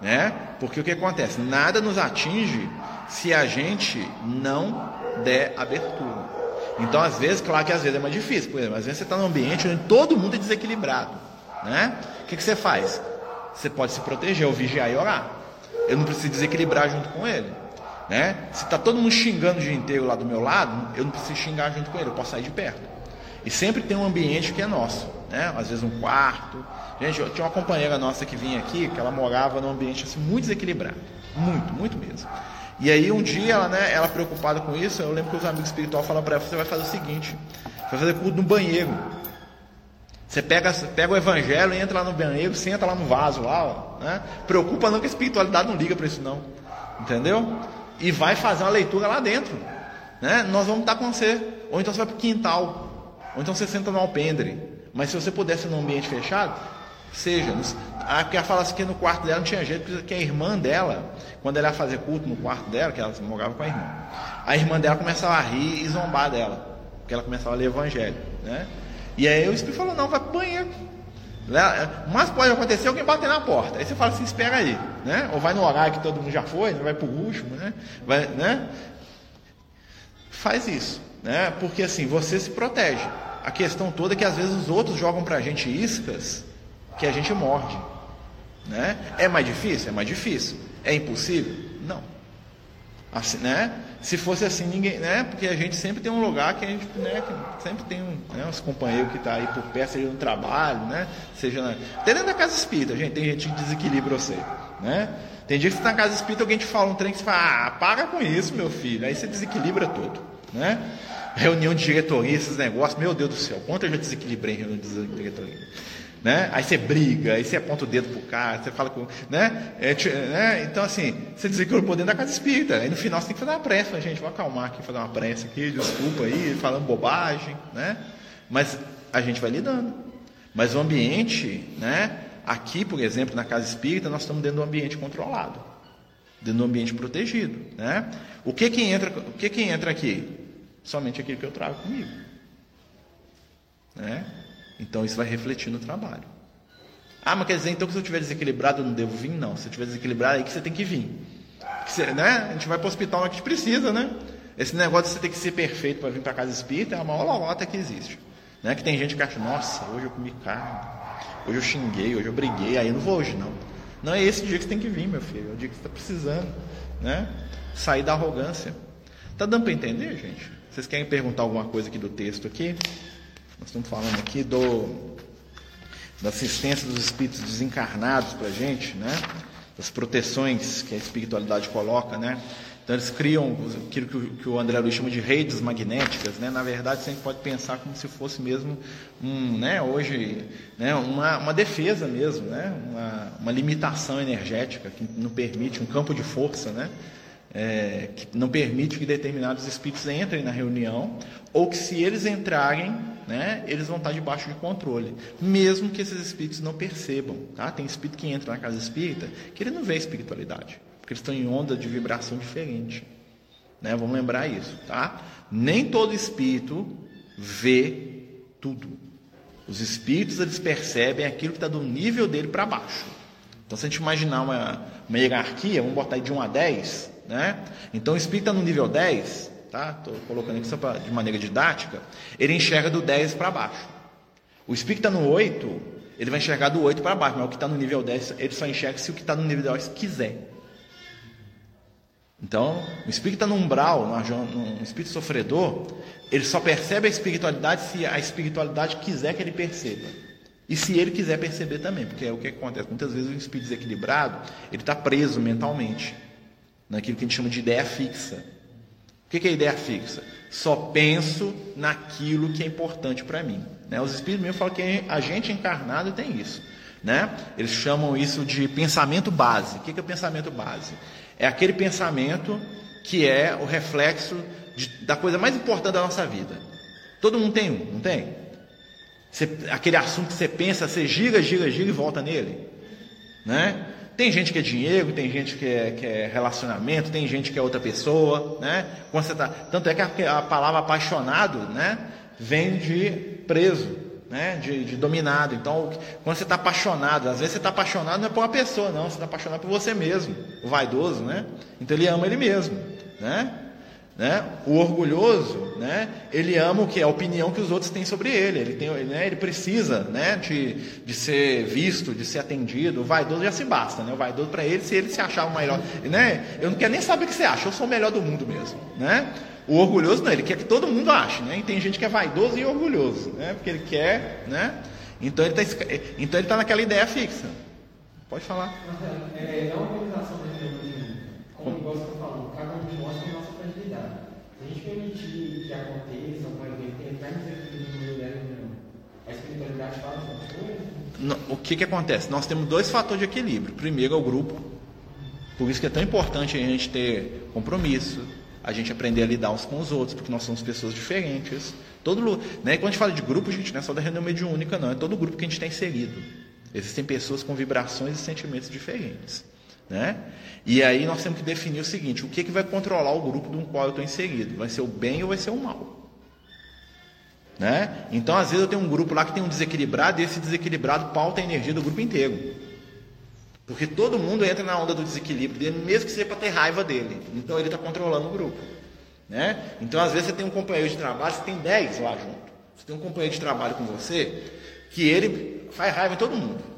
Né? Porque o que acontece? Nada nos atinge se a gente não der abertura. Então, às vezes, claro que às vezes é mais difícil. Por exemplo, às vezes você está num ambiente onde todo mundo é desequilibrado. Né? O que, que você faz? Você pode se proteger, ou vigiar e orar. Eu não preciso desequilibrar junto com ele. Né? Se está todo mundo xingando o dia inteiro lá do meu lado, eu não preciso xingar junto com ele, eu posso sair de perto. E sempre tem um ambiente que é nosso, né? Às vezes um quarto. Gente, eu tinha uma companheira nossa que vinha aqui, que ela morava num ambiente assim, muito desequilibrado. Muito, muito mesmo. E aí um dia ela, né, ela preocupada com isso, eu lembro que os amigos espirituais falaram para ela, você vai fazer o seguinte, você vai fazer culto no banheiro. Você pega, pega o evangelho, entra lá no banheiro, senta lá no vaso lá, ó, né? Preocupa não que a espiritualidade não liga para isso não. Entendeu? E vai fazer uma leitura lá dentro. Né? Nós vamos estar com você. Ou então você vai para o quintal. Ou então você senta no alpendre. Mas se você pudesse num ambiente fechado, seja. A que fala assim que no quarto dela não tinha jeito, porque a irmã dela, quando ela ia fazer culto no quarto dela, que ela morava com a irmã, a irmã dela começava a rir e zombar dela. Porque ela começava a ler o evangelho. Né? E aí o Espírito falou, não, vai pro banheiro. Mas pode acontecer alguém bater na porta. Aí você fala assim, espera aí. Né? Ou vai no horário que todo mundo já foi, não vai pro último. Né? Vai, né? Faz isso. Né? Porque assim, você se protege. A questão toda é que às vezes os outros jogam pra gente iscas que a gente morde. Né? É mais difícil? É mais difícil. É impossível? Não. Assim, né? Se fosse assim, ninguém, né? Porque a gente sempre tem um lugar que a gente, né? Que sempre tem um, né? uns companheiros que está aí por perto, seja no trabalho, né? Seja na, até dentro da casa espírita, gente, tem gente que desequilibra você, né? Tem dia que você está na casa espírita, alguém te fala um trem que você fala, ah, para com isso, meu filho. Aí você desequilibra tudo, né? Reunião de diretoria, esses negócios, meu Deus do céu, quanto eu já desequilibrei em reunião de diretoria. Né? Aí você briga, aí você aponta o dedo pro cara, você fala com. Né? É, né? Então, assim, você desequilibrou dentro da casa espírita. Aí no final você tem que fazer uma prece, gente, vou acalmar aqui, fazer uma prece aqui, desculpa aí, falando bobagem, né? Mas a gente vai lidando. Mas o ambiente, né? Aqui, por exemplo, na casa espírita, nós estamos dentro de um ambiente controlado, dentro de um ambiente protegido, né? O que que entra, o que que entra aqui? Somente aquilo que eu trago comigo, né? Então isso vai refletir no trabalho. Ah, mas quer dizer então que se eu estiver desequilibrado eu não devo vir? Não. Se eu estiver desequilibrado, aí que você tem que vir. Você, né? A gente vai para o hospital, mas a gente precisa, né? Esse negócio de você ter que ser perfeito para vir para a casa espírita é a maior que existe. Né? Que tem gente que acha, nossa, hoje eu comi carne, hoje eu xinguei, hoje eu briguei, aí eu não vou hoje não. Não é esse dia que você tem que vir, meu filho, é o dia que você está precisando. Né? Sair da arrogância. Tá dando para entender, gente? Vocês querem perguntar alguma coisa aqui do texto aqui? Nós estamos falando aqui do, da assistência dos espíritos desencarnados para a gente, né? das proteções que a espiritualidade coloca, né? Então eles criam aquilo que o André Luiz chama de redes magnéticas, né? Na verdade, você pode pensar como se fosse mesmo um, né? Hoje, né? Uma, uma defesa mesmo, né? Uma, uma limitação energética que não permite um campo de força, né? É, que não permite que determinados espíritos entrem na reunião, ou que se eles entrarem, né, eles vão estar debaixo de controle, mesmo que esses espíritos não percebam. Tá? Tem espírito que entra na casa espírita que ele não vê espiritualidade, porque eles estão em onda de vibração diferente. Né? Vamos lembrar isso. Tá? Nem todo espírito vê tudo. Os espíritos eles percebem aquilo que está do nível dele para baixo. Então, se a gente imaginar uma, uma hierarquia, vamos botar aí de 1 a 10, né? então o espírito está no nível 10, tá? Estou colocando aqui só pra, de maneira didática, ele enxerga do 10 para baixo. O está no 8, ele vai enxergar do 8 para baixo, mas o que está no nível 10, ele só enxerga se o que está no nível 10 quiser. Então, o está no umbral, no espírito sofredor, ele só percebe a espiritualidade se a espiritualidade quiser que ele perceba. E se ele quiser perceber também, porque é o que acontece. Muitas vezes o espírito desequilibrado, ele está preso mentalmente, naquilo que a gente chama de ideia fixa. O que é ideia fixa? Só penso naquilo que é importante para mim. Né? Os espíritos mesmo falam que a gente encarnado tem isso. Né? Eles chamam isso de pensamento base. O que é o pensamento base? É aquele pensamento que é o reflexo de, da coisa mais importante da nossa vida. Todo mundo tem um, não tem? Você, aquele assunto que você pensa, você gira, gira, gira e volta nele. Né? Tem gente que é dinheiro, tem gente que é, que é relacionamento, tem gente que é outra pessoa, né? Quando você tá, tanto é que a, a palavra apaixonado, né, vem de preso, né, de, de dominado. Então, quando você está apaixonado, às vezes você está apaixonado não é por uma pessoa, não, você está apaixonado por você mesmo, o vaidoso, né? Então ele ama ele mesmo, né? Né? O orgulhoso, né? ele ama o que? A opinião que os outros têm sobre ele. Ele, tem, né? ele precisa né? de, de ser visto, de ser atendido. O vaidoso já se basta. Né? O vaidoso, para ele, se ele se achar o melhor. Né? Eu não quero nem saber o que você acha, eu sou o melhor do mundo mesmo. Né? O orgulhoso, não, ele quer que todo mundo ache. Né? E tem gente que é vaidoso e orgulhoso, né? porque ele quer. Né? Então ele está então ele tá naquela ideia fixa. Pode falar. É, é uma organização Como igual você está falando, cada um mostra a nossa fragilidade. Se a permitir que aconteça, reunião, a espiritualidade fala alguma coisa? O que, que acontece? Nós temos dois fatores de equilíbrio. Primeiro é o grupo. Por isso que é tão importante a gente ter compromisso, a gente aprender a lidar uns com os outros, porque nós somos pessoas diferentes. Todo, né, quando a gente fala de grupo, gente, não é só da reunião mediúnica, não, é todo grupo que a gente está inserido. Existem pessoas com vibrações e sentimentos diferentes. Né? E aí nós temos que definir o seguinte: o que, que vai controlar o grupo no qual eu estou inserido? Vai ser o bem ou vai ser o mal? Né? Então, às vezes, eu tenho um grupo lá que tem um desequilibrado, e esse desequilibrado pauta a energia do grupo inteiro. Porque todo mundo entra na onda do desequilíbrio dele, mesmo que seja para ter raiva dele. Então, ele está controlando o grupo. Né? Então, às vezes, você tem um companheiro de trabalho, você tem 10 lá junto. Você tem um companheiro de trabalho com você, que ele faz raiva em todo mundo.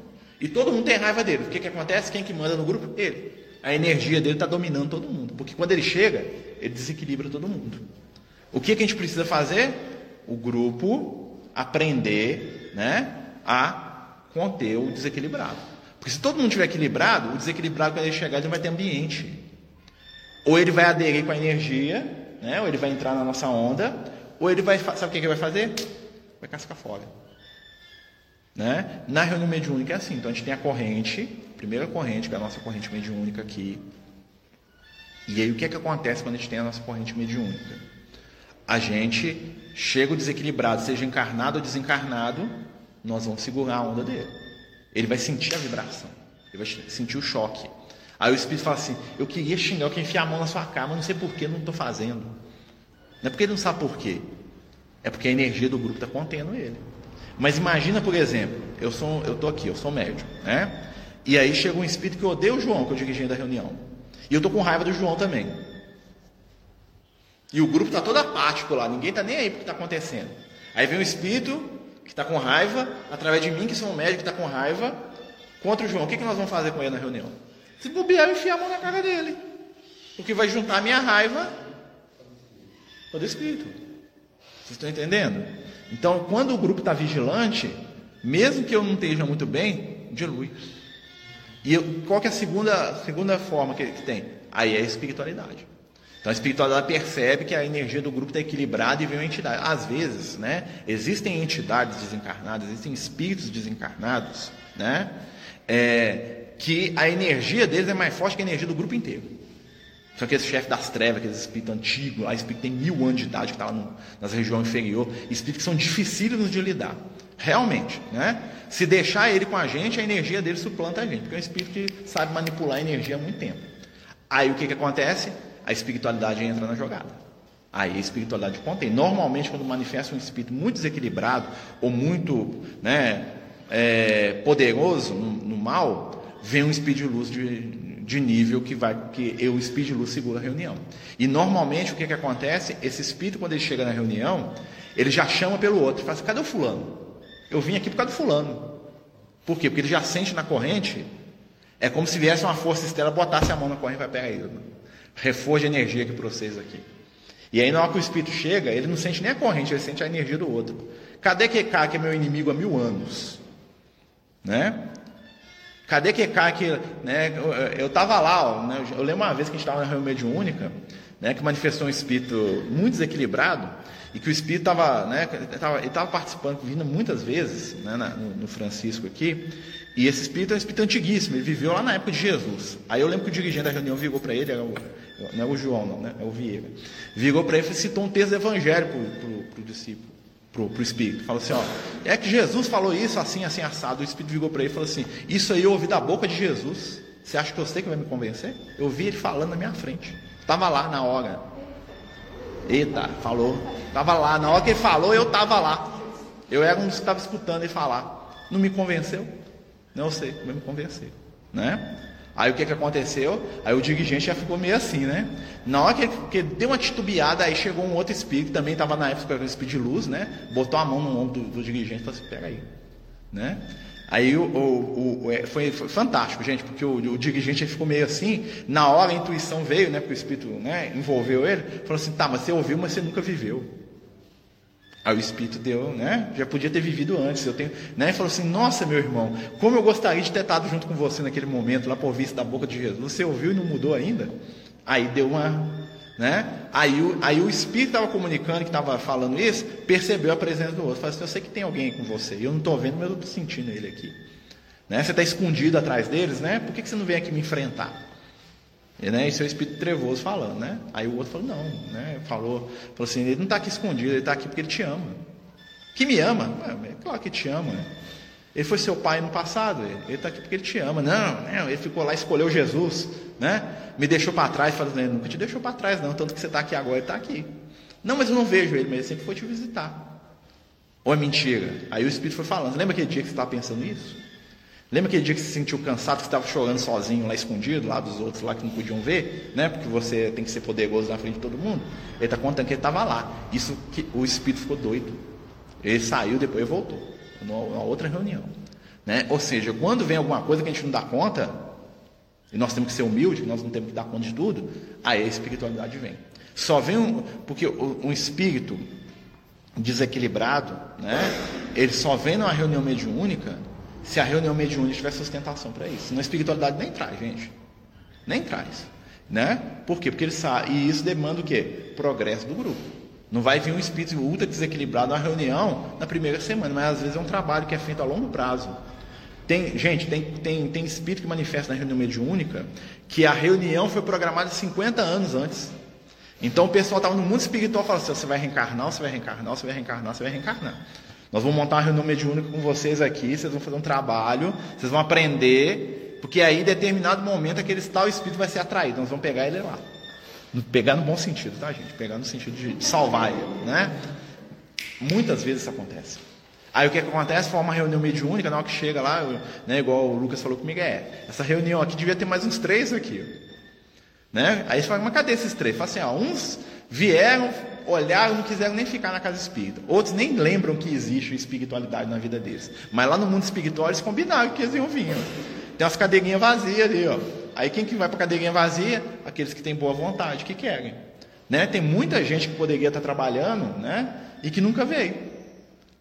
E todo mundo tem raiva dele. O que, que acontece? Quem que manda no grupo? Ele. A energia dele está dominando todo mundo. Porque quando ele chega, ele desequilibra todo mundo. O que, que a gente precisa fazer? O grupo aprender né, a conter o desequilibrado. Porque se todo mundo estiver equilibrado, o desequilibrado, quando ele chegar, ele vai ter ambiente. Ou ele vai aderir com a energia, né, ou ele vai entrar na nossa onda, ou ele vai. Sabe o que ele vai fazer? Vai cascar fora. Né? Na reunião mediúnica é assim, então a gente tem a corrente, a primeira corrente, que é a nossa corrente mediúnica aqui. E aí o que é que acontece quando a gente tem a nossa corrente mediúnica? A gente chega desequilibrado, seja encarnado ou desencarnado, nós vamos segurar a onda dele. Ele vai sentir a vibração, ele vai sentir o choque. Aí o Espírito fala assim: Eu queria xingar, eu queria enfiar a mão na sua cara, mas não sei porquê, não estou fazendo. Não é porque ele não sabe porquê, é porque a energia do grupo está contendo ele. Mas imagina, por exemplo, eu sou, eu estou aqui, eu sou médico, né? E aí chega um espírito que odeia o João, que é o dirigente da reunião. E eu estou com raiva do João também. E o grupo está todo apático lá, ninguém está nem aí para o que está acontecendo. Aí vem um espírito que está com raiva, através de mim, que sou um médico que está com raiva, contra o João. O que, que nós vamos fazer com ele na reunião? Se bobear, eu enfiar a mão na cara dele. Porque vai juntar a minha raiva com o espírito. Vocês estão entendendo? Então, quando o grupo está vigilante, mesmo que eu não esteja muito bem, dilui. E eu, qual que é a segunda, segunda forma que, que tem? Aí é a espiritualidade. Então a espiritualidade percebe que a energia do grupo está equilibrada e vem uma entidade. Às vezes, né, existem entidades desencarnadas, existem espíritos desencarnados, né, é, que a energia deles é mais forte que a energia do grupo inteiro. São aqueles chefes das trevas, aqueles espíritos antigos, lá, espírito tem mil anos de idade, que lá no, nas regiões inferior, espíritos que são dificílimos de lidar. Realmente, né? Se deixar ele com a gente, a energia dele suplanta a gente, porque é um espírito que sabe manipular a energia há muito tempo. Aí o que, que acontece? A espiritualidade entra na jogada. Aí a espiritualidade contém. Normalmente, quando manifesta um espírito muito desequilibrado ou muito né, é, poderoso no, no mal, vem um espírito de luz de, de nível que vai que o espírito de luz segura a reunião. E normalmente o que, que acontece? Esse espírito, quando ele chega na reunião, ele já chama pelo outro, fala assim, cadê o fulano? Eu vim aqui por causa do fulano. Por quê? Porque ele já sente na corrente, é como se viesse uma força estela, botasse a mão na corrente e vai pegar ele. Reforço de energia aqui para vocês aqui. E aí, na hora que o espírito chega, ele não sente nem a corrente, ele sente a energia do outro. Cadê que cara que é meu inimigo há mil anos? Né? Cadê que que, né, eu estava lá, ó, né, eu lembro uma vez que a gente estava na reunião mediúnica, né, que manifestou um espírito muito desequilibrado, e que o espírito estava, né, ele estava participando, vindo muitas vezes, né, na, no Francisco aqui, e esse espírito é um espírito antiguíssimo, ele viveu lá na época de Jesus. Aí eu lembro que o dirigente da reunião virou para ele, era o, não é o João, não, né, é o Vieira, virou para ele e citou um texto do evangelho para o discípulo pro, pro Espírito. Falou assim, ó, é que Jesus falou isso assim, assim, assado. O Espírito ligou para ele e falou assim, isso aí eu ouvi da boca de Jesus. Você acha que eu sei que vai me convencer? Eu vi ele falando na minha frente. Estava lá na hora. Eita, falou. Estava lá. Na hora que ele falou, eu estava lá. Eu era um dos que estava escutando ele falar. Não me convenceu? Não sei, vai me convencer. Né? Aí o que, que aconteceu? Aí o dirigente já ficou meio assim, né? Na hora que, que deu uma titubeada, aí chegou um outro espírito, que também estava na época com espírito de luz, né? Botou a mão no ombro do, do dirigente e falou assim, pega aí. Né? Aí o, o, o é, foi, foi, fantástico, gente, porque o, o dirigente ficou meio assim, na hora a intuição veio, né? Porque o espírito né, envolveu ele, falou assim, tá, mas você ouviu, mas você nunca viveu. Aí o Espírito deu, né? Já podia ter vivido antes. Eu tenho, né? E falou assim: Nossa, meu irmão, como eu gostaria de ter estado junto com você naquele momento, lá por vista da boca de Jesus. Você ouviu e não mudou ainda? Aí deu uma. Né? Aí, o, aí o espírito estava comunicando, que estava falando isso, percebeu a presença do outro. Falou assim: Eu sei que tem alguém com você. Eu não estou vendo, mas eu estou sentindo ele aqui. Né? Você está escondido atrás deles, né? Por que, que você não vem aqui me enfrentar? E, né, esse é o espírito trevoso falando, né? Aí o outro falou, não, né? Falou, falou assim, ele não está aqui escondido, ele está aqui porque ele te ama. Que me ama? É, claro que te ama. Ele foi seu pai no passado, ele está aqui porque ele te ama. Não, não, ele ficou lá, escolheu Jesus, né? Me deixou para trás, falando, ele nunca te deixou para trás, não, tanto que você está aqui agora, ele está aqui. Não, mas eu não vejo ele, mas ele sempre foi te visitar. Ou é mentira? Aí o Espírito foi falando, lembra aquele dia que você estava pensando isso? Lembra aquele dia que você se sentiu cansado, que estava chorando sozinho lá escondido, lá dos outros lá que não podiam ver, né? Porque você tem que ser poderoso na frente de todo mundo. Ele está contando que ele estava lá. Isso que o espírito ficou doido. Ele saiu depois voltou, numa outra reunião, né? Ou seja, quando vem alguma coisa que a gente não dá conta, e nós temos que ser humildes, nós não temos que dar conta de tudo, aí a espiritualidade vem. Só vem um, porque um espírito desequilibrado, né? Ele só vem numa reunião mediúnica se a reunião mediúnica tiver sustentação para isso. Na espiritualidade nem traz, gente. Nem traz. Né? Por quê? Porque ele sabe. E isso demanda o quê? Progresso do grupo. Não vai vir um espírito ultra desequilibrado na reunião na primeira semana, mas às vezes é um trabalho que é feito a longo prazo. Tem, gente, tem, tem, tem espírito que manifesta na reunião mediúnica que a reunião foi programada 50 anos antes. Então o pessoal estava no mundo espiritual falando assim: você vai reencarnar, você vai reencarnar, você vai reencarnar, você vai reencarnar. Nós vamos montar uma reunião mediúnica com vocês aqui, vocês vão fazer um trabalho, vocês vão aprender, porque aí, em determinado momento, aquele tal espírito vai ser atraído. Nós vamos pegar ele lá. Pegar no bom sentido, tá, gente? Pegar no sentido de salvar ele, né? Muitas vezes isso acontece. Aí o que, que acontece? Forma uma reunião mediúnica, na hora que chega lá, né, igual o Lucas falou comigo, é, essa reunião aqui devia ter mais uns três aqui. Né? Aí você fala, mas cadê esses três? Fala assim, ó, uns vieram, olharam, não quiseram nem ficar na casa espírita. Outros nem lembram que existe espiritualidade na vida deles. Mas lá no mundo espiritual eles combinaram que eles iam vir. Tem umas cadeirinhas vazias ali, ó. Aí quem que vai para a cadeirinha vazia? Aqueles que têm boa vontade, que querem. Né? Tem muita gente que poderia estar trabalhando, né? E que nunca veio.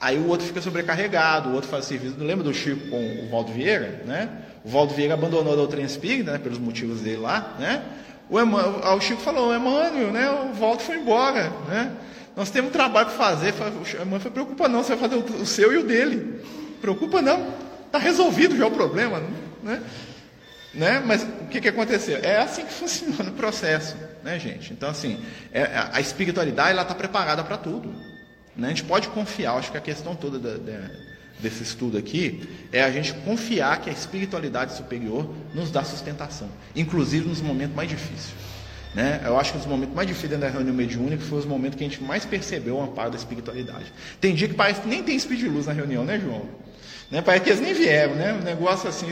Aí o outro fica sobrecarregado, o outro faz serviço. Não lembra do Chico com o Valdo Vieira, né? O Valdo Vieira abandonou a doutrina espírita, né? Pelos motivos dele lá, né? O, Emmanuel, o Chico falou, Emmanuel, né, o Waldo foi embora, né? Nós temos trabalho para fazer. O Emmanuel falou, preocupa não, você vai fazer o seu e o dele. Preocupa não, está resolvido já o problema, né? né? Mas o que, que aconteceu? É assim que (laughs) funciona o processo, né, gente? Então, assim, é, a espiritualidade ela está preparada para tudo. Né? A gente pode confiar, acho que a questão toda da, da desse estudo aqui é a gente confiar que a espiritualidade superior nos dá sustentação, inclusive nos momentos mais difíceis. Né? Eu acho que os momentos mais difíceis da reunião mediúnica foram os momentos que a gente mais percebeu o amparo da espiritualidade. Tem dia que parece que nem tem espírito de luz na reunião, né, João? Né? Parece que eles nem vieram, né? Um negócio assim,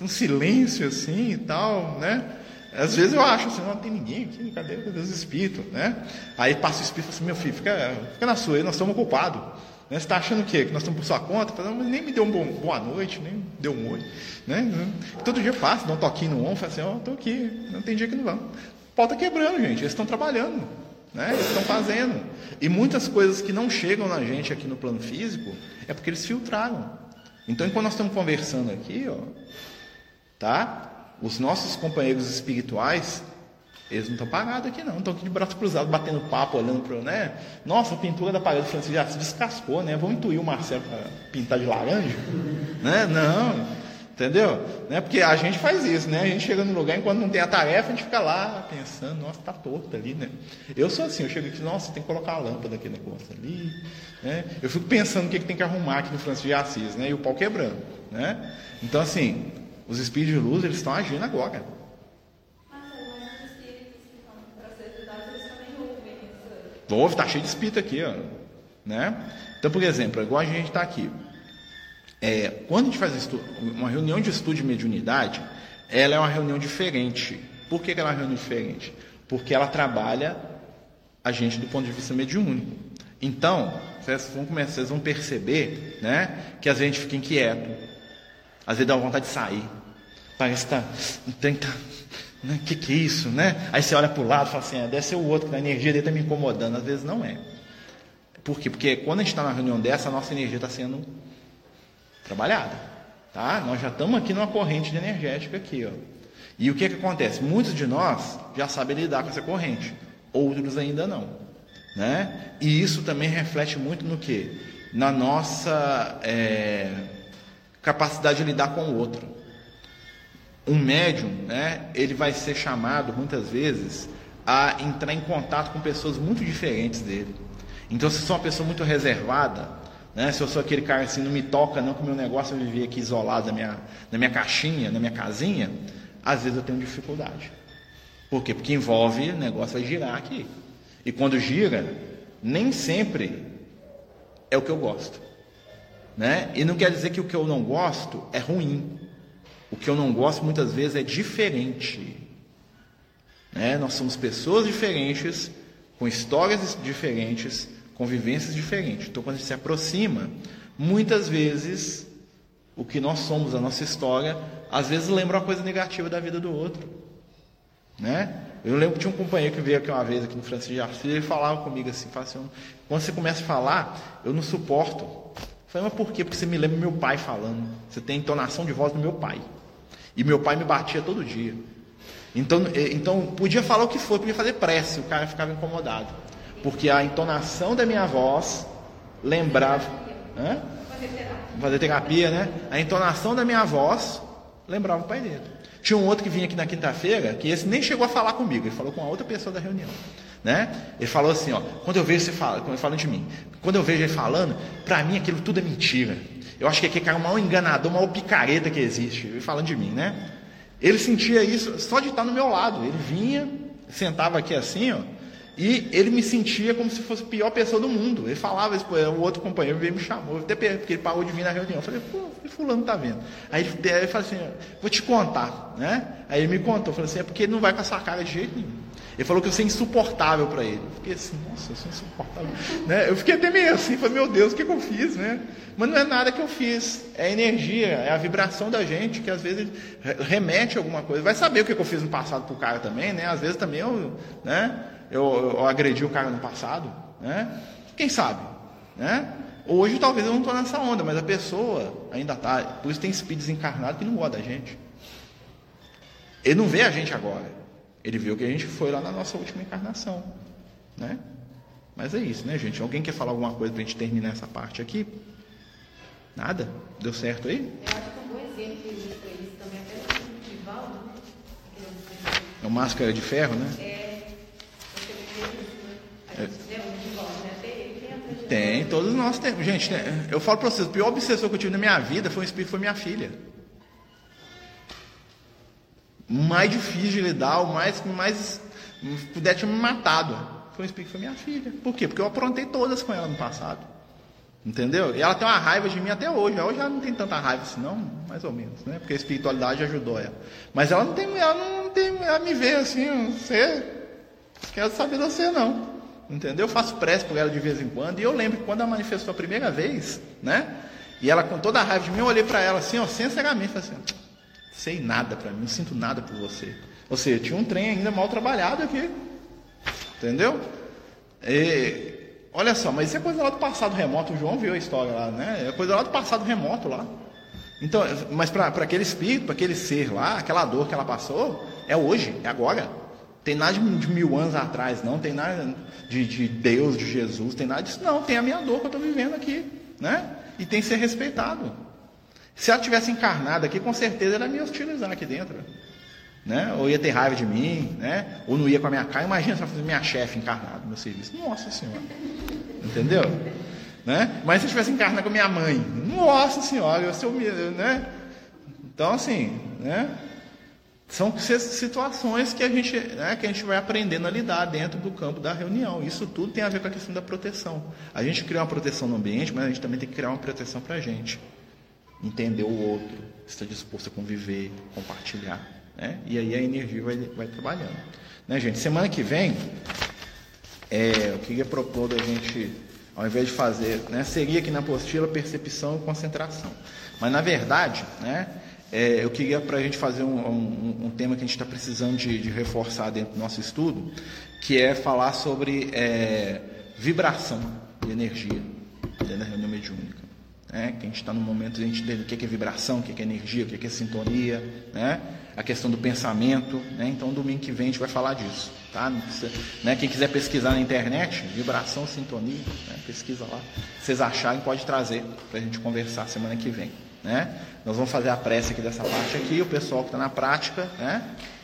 um silêncio assim e tal, né? Às vezes eu acho assim, não tem ninguém aqui, cadê, cadê os espíritos, né? Aí passa o espírito e fala assim, meu filho, fica, fica na sua, nós estamos ocupados. Né? Você está achando o quê? Que nós estamos por sua conta? Mas nem me deu um bom, boa noite, nem deu um oi. Né? Todo dia passa, dá um toquinho no ombro, fala assim, ó, oh, estou aqui, não tem dia que não vão. Pau está quebrando, gente, eles estão trabalhando. Né? Eles estão fazendo. E muitas coisas que não chegam na gente aqui no plano físico é porque eles filtraram. Então, enquanto nós estamos conversando aqui, ó, tá? Os nossos companheiros espirituais eles não estão parados aqui, não. Estão aqui de braço cruzado, batendo papo, olhando para. Né? Nossa, a pintura da parede Francisco já se descascou, né? Vamos intuir o Marcelo para pintar de laranja? né? Não. Entendeu? Né? Porque a gente faz isso, né? A gente chega no lugar, enquanto não tem a tarefa, a gente fica lá pensando, nossa, está torto ali, né? Eu sou assim, eu chego aqui, nossa, tem que colocar a lâmpada aqui negócio ali. Né? Eu fico pensando o que, que tem que arrumar aqui no Francisco de Assis, né? E o pau quebrando. Né? Então, assim, os espíritos de luz, eles estão agindo agora. Houve, está cheio de espírito aqui, ó, né? Então, por exemplo, igual a gente está aqui. É, quando a gente faz uma reunião de estudo de mediunidade, ela é uma reunião diferente. Por que, ela é uma reunião diferente? Porque ela trabalha a gente do ponto de vista mediúnico. Então, vocês vão, começar, vocês vão perceber né, que às vezes a gente fica inquieto, às vezes dá vontade de sair. Parece que está né? Que que é isso, né? Aí você olha para o lado e fala assim, é, deve ser o outro, a energia dele está me incomodando. Às vezes não é. Por quê? Porque quando a gente está na reunião dessa, a nossa energia está sendo trabalhada. Tá? Nós já estamos aqui numa corrente energética aqui, ó. E o que, que acontece? Muitos de nós já sabem lidar com essa corrente, outros ainda não. Né? E isso também reflete muito no que? Na nossa é, capacidade de lidar com o outro. Um médium, né, ele vai ser chamado muitas vezes a entrar em contato com pessoas muito diferentes dele. Então, se eu sou uma pessoa muito reservada, né, se eu sou aquele cara assim, não me toca não o meu negócio, eu viver aqui isolado na minha, na minha caixinha, na minha casinha, às vezes eu tenho dificuldade. Por quê? Porque envolve, o negócio vai girar aqui. E quando gira, nem sempre é o que eu gosto. Né? E não quer dizer que o que eu não gosto é ruim. O que eu não gosto muitas vezes é diferente. Né? Nós somos pessoas diferentes, com histórias diferentes, com vivências diferentes. Então, quando a gente se aproxima, muitas vezes o que nós somos, a nossa história, às vezes lembra uma coisa negativa da vida do outro. Né? Eu lembro que tinha um companheiro que veio aqui uma vez aqui no Francisco de Assis, ele falava comigo assim, assim, quando você começa a falar, eu não suporto. Eu falei, mas por quê? Porque você me lembra meu pai falando. Você tem entonação de voz do meu pai. E meu pai me batia todo dia. Então, então podia falar o que for, podia fazer prece, o cara ficava incomodado. Porque a entonação da minha voz lembrava. Hã? Fazer terapia, né? A entonação da minha voz lembrava o pai dele. Tinha um outro que vinha aqui na quinta-feira, que esse nem chegou a falar comigo, ele falou com a outra pessoa da reunião. Né? Ele falou assim, ó, quando eu vejo você falando, falando de mim, quando eu vejo ele falando, para mim aquilo tudo é mentira. Eu acho que aquele cara é o maior enganador, o maior picareta que existe, falando de mim, né? Ele sentia isso só de estar no meu lado. Ele vinha, sentava aqui assim, ó, e ele me sentia como se fosse a pior pessoa do mundo. Ele falava isso, o outro companheiro veio me chamou, até porque ele parou de vir na reunião. Eu falei, pô, fulano tá vendo. Aí ele, ele falou assim, vou te contar, né? Aí ele me contou, falou assim, é porque ele não vai com essa cara de jeito nenhum. Ele falou que eu sou insuportável para ele. Eu fiquei assim, nossa, eu sou insuportável. né? Eu fiquei até meio assim, falei, meu Deus, o que, que eu fiz, né? Mas não é nada que eu fiz, é a energia, é a vibração da gente que às vezes remete a alguma coisa. Vai saber o que, que eu fiz no passado pro cara também, né? Às vezes também eu, né? eu, eu agredi o cara no passado, né? Quem sabe, né? Hoje talvez eu não estou nessa onda, mas a pessoa ainda está. Por isso tem espíritos encarnados que não gosta da gente. Ele não vê a gente agora. Ele viu que a gente foi lá na nossa última encarnação, né? Mas é isso, né, gente? Alguém quer falar alguma coisa para a gente terminar essa parte aqui? Nada? Deu certo aí? Eu acho que um bom exemplo disso também até o Divaldo. Né? É o máscara de ferro, né? É. Tem, todos nós temos. Gente, né, eu falo para vocês, o pior obsessor que eu tive na minha vida foi um espírito, foi minha filha. Mais difícil de lidar, o mais que mais puder ter me matado. Foi um espírito, foi minha filha. Por quê? Porque eu aprontei todas com ela no passado. Entendeu? E ela tem uma raiva de mim até hoje. Hoje ela não tem tanta raiva assim, não, mais ou menos, né? Porque a espiritualidade ajudou ela. Mas ela não tem, ela não tem, ela me vê assim, você quer saber de você não. Entendeu? Eu faço prece por ela de vez em quando. E eu lembro que quando ela manifestou a primeira vez, né? E ela com toda a raiva de mim, eu olhei para ela assim, ó, sinceramente, assim, sei nada para mim, não sinto nada por você. Ou seja, tinha um trem ainda mal trabalhado aqui. Entendeu? E, olha só, mas isso é coisa lá do passado remoto. O João viu a história lá, né? É coisa lá do passado remoto lá. Então, mas para aquele espírito, para aquele ser lá, aquela dor que ela passou, é hoje, é agora. Tem nada de, mil anos atrás, não. Tem nada de, de, Deus, de Jesus, tem nada disso. Não, tem a minha dor que eu estou vivendo aqui, né? E tem que ser respeitado. Se ela tivesse encarnado aqui, com certeza ela ia me hostilizar aqui dentro. Né? Ou ia ter raiva de mim, né? Ou não ia com a minha cara. Imagina se ela fosse minha chefe encarnada no meu serviço. Nossa Senhora. Entendeu? Né? Mas se eu tivesse encarnado com minha mãe, nossa Senhora, eu sou, né? Então, assim, né? São situações que a gente, né, que a gente vai aprendendo a lidar dentro do campo da reunião. Isso tudo tem a ver com a questão da proteção. A gente cria uma proteção no ambiente, mas a gente também tem que criar uma proteção para a gente. Entender o outro, estar disposto a conviver, compartilhar. Né? E aí a energia vai, vai trabalhando. Né, gente? Semana que vem, é, eu queria propor da gente, ao invés de fazer, né, seria aqui na apostila percepção e concentração. Mas na verdade, né, é, eu queria para a gente fazer um, um, um, tema que a gente está precisando de, de, reforçar dentro do nosso estudo, que é falar sobre é, vibração de energia dentro da reunião mediúnica. Né? que a gente está no momento a gente entender o que é vibração, o que é energia, o que é sintonia, né? a questão do pensamento. Né? Então, domingo que vem a gente vai falar disso. Tá? Precisa, né? Quem quiser pesquisar na internet, vibração, sintonia, né? pesquisa lá. Se vocês acharem, pode trazer para a gente conversar semana que vem. Né? Nós vamos fazer a prece aqui dessa parte aqui, o pessoal que está na prática, né?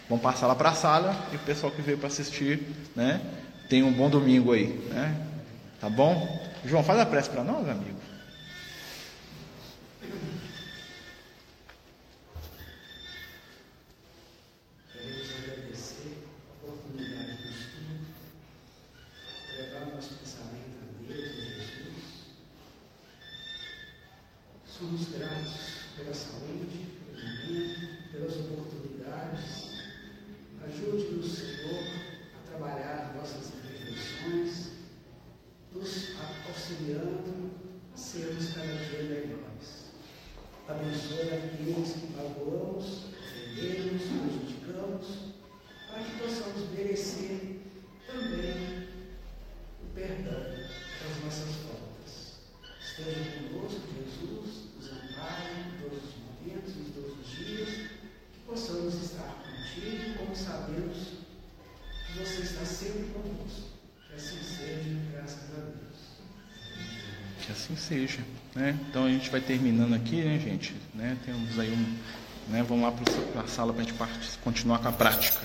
vão passar lá para a sala e o pessoal que veio para assistir, né? tem um bom domingo aí. Né? Tá bom? João, faz a prece para nós, amigo. Somos gratos pela saúde, pelo momento, pelas oportunidades. Ajude-nos, Senhor, a trabalhar nossas imperfeições, nos auxiliando a sermos cada dia melhores. Abençoe aqueles que magoamos, ofendemos, prejudicamos, para que possamos merecer também o perdão das nossas faltas. Esteja conosco, Jesus em todos os momentos, em todos os dias, que possamos estar contigo, como sabemos que você está sempre conosco. Que assim seja, graças a Deus. Que assim seja. Né? Então a gente vai terminando aqui, né, gente? Né? Temos aí um. Né? Vamos lá para a sala para a gente continuar com a prática.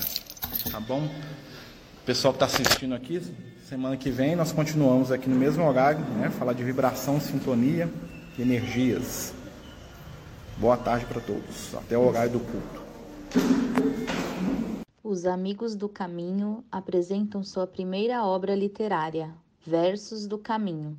Tá bom? O pessoal que está assistindo aqui, semana que vem nós continuamos aqui no mesmo horário, né? Falar de vibração, sintonia e energias. Boa tarde para todos. Até o horário do culto. Os Amigos do Caminho apresentam sua primeira obra literária, Versos do Caminho,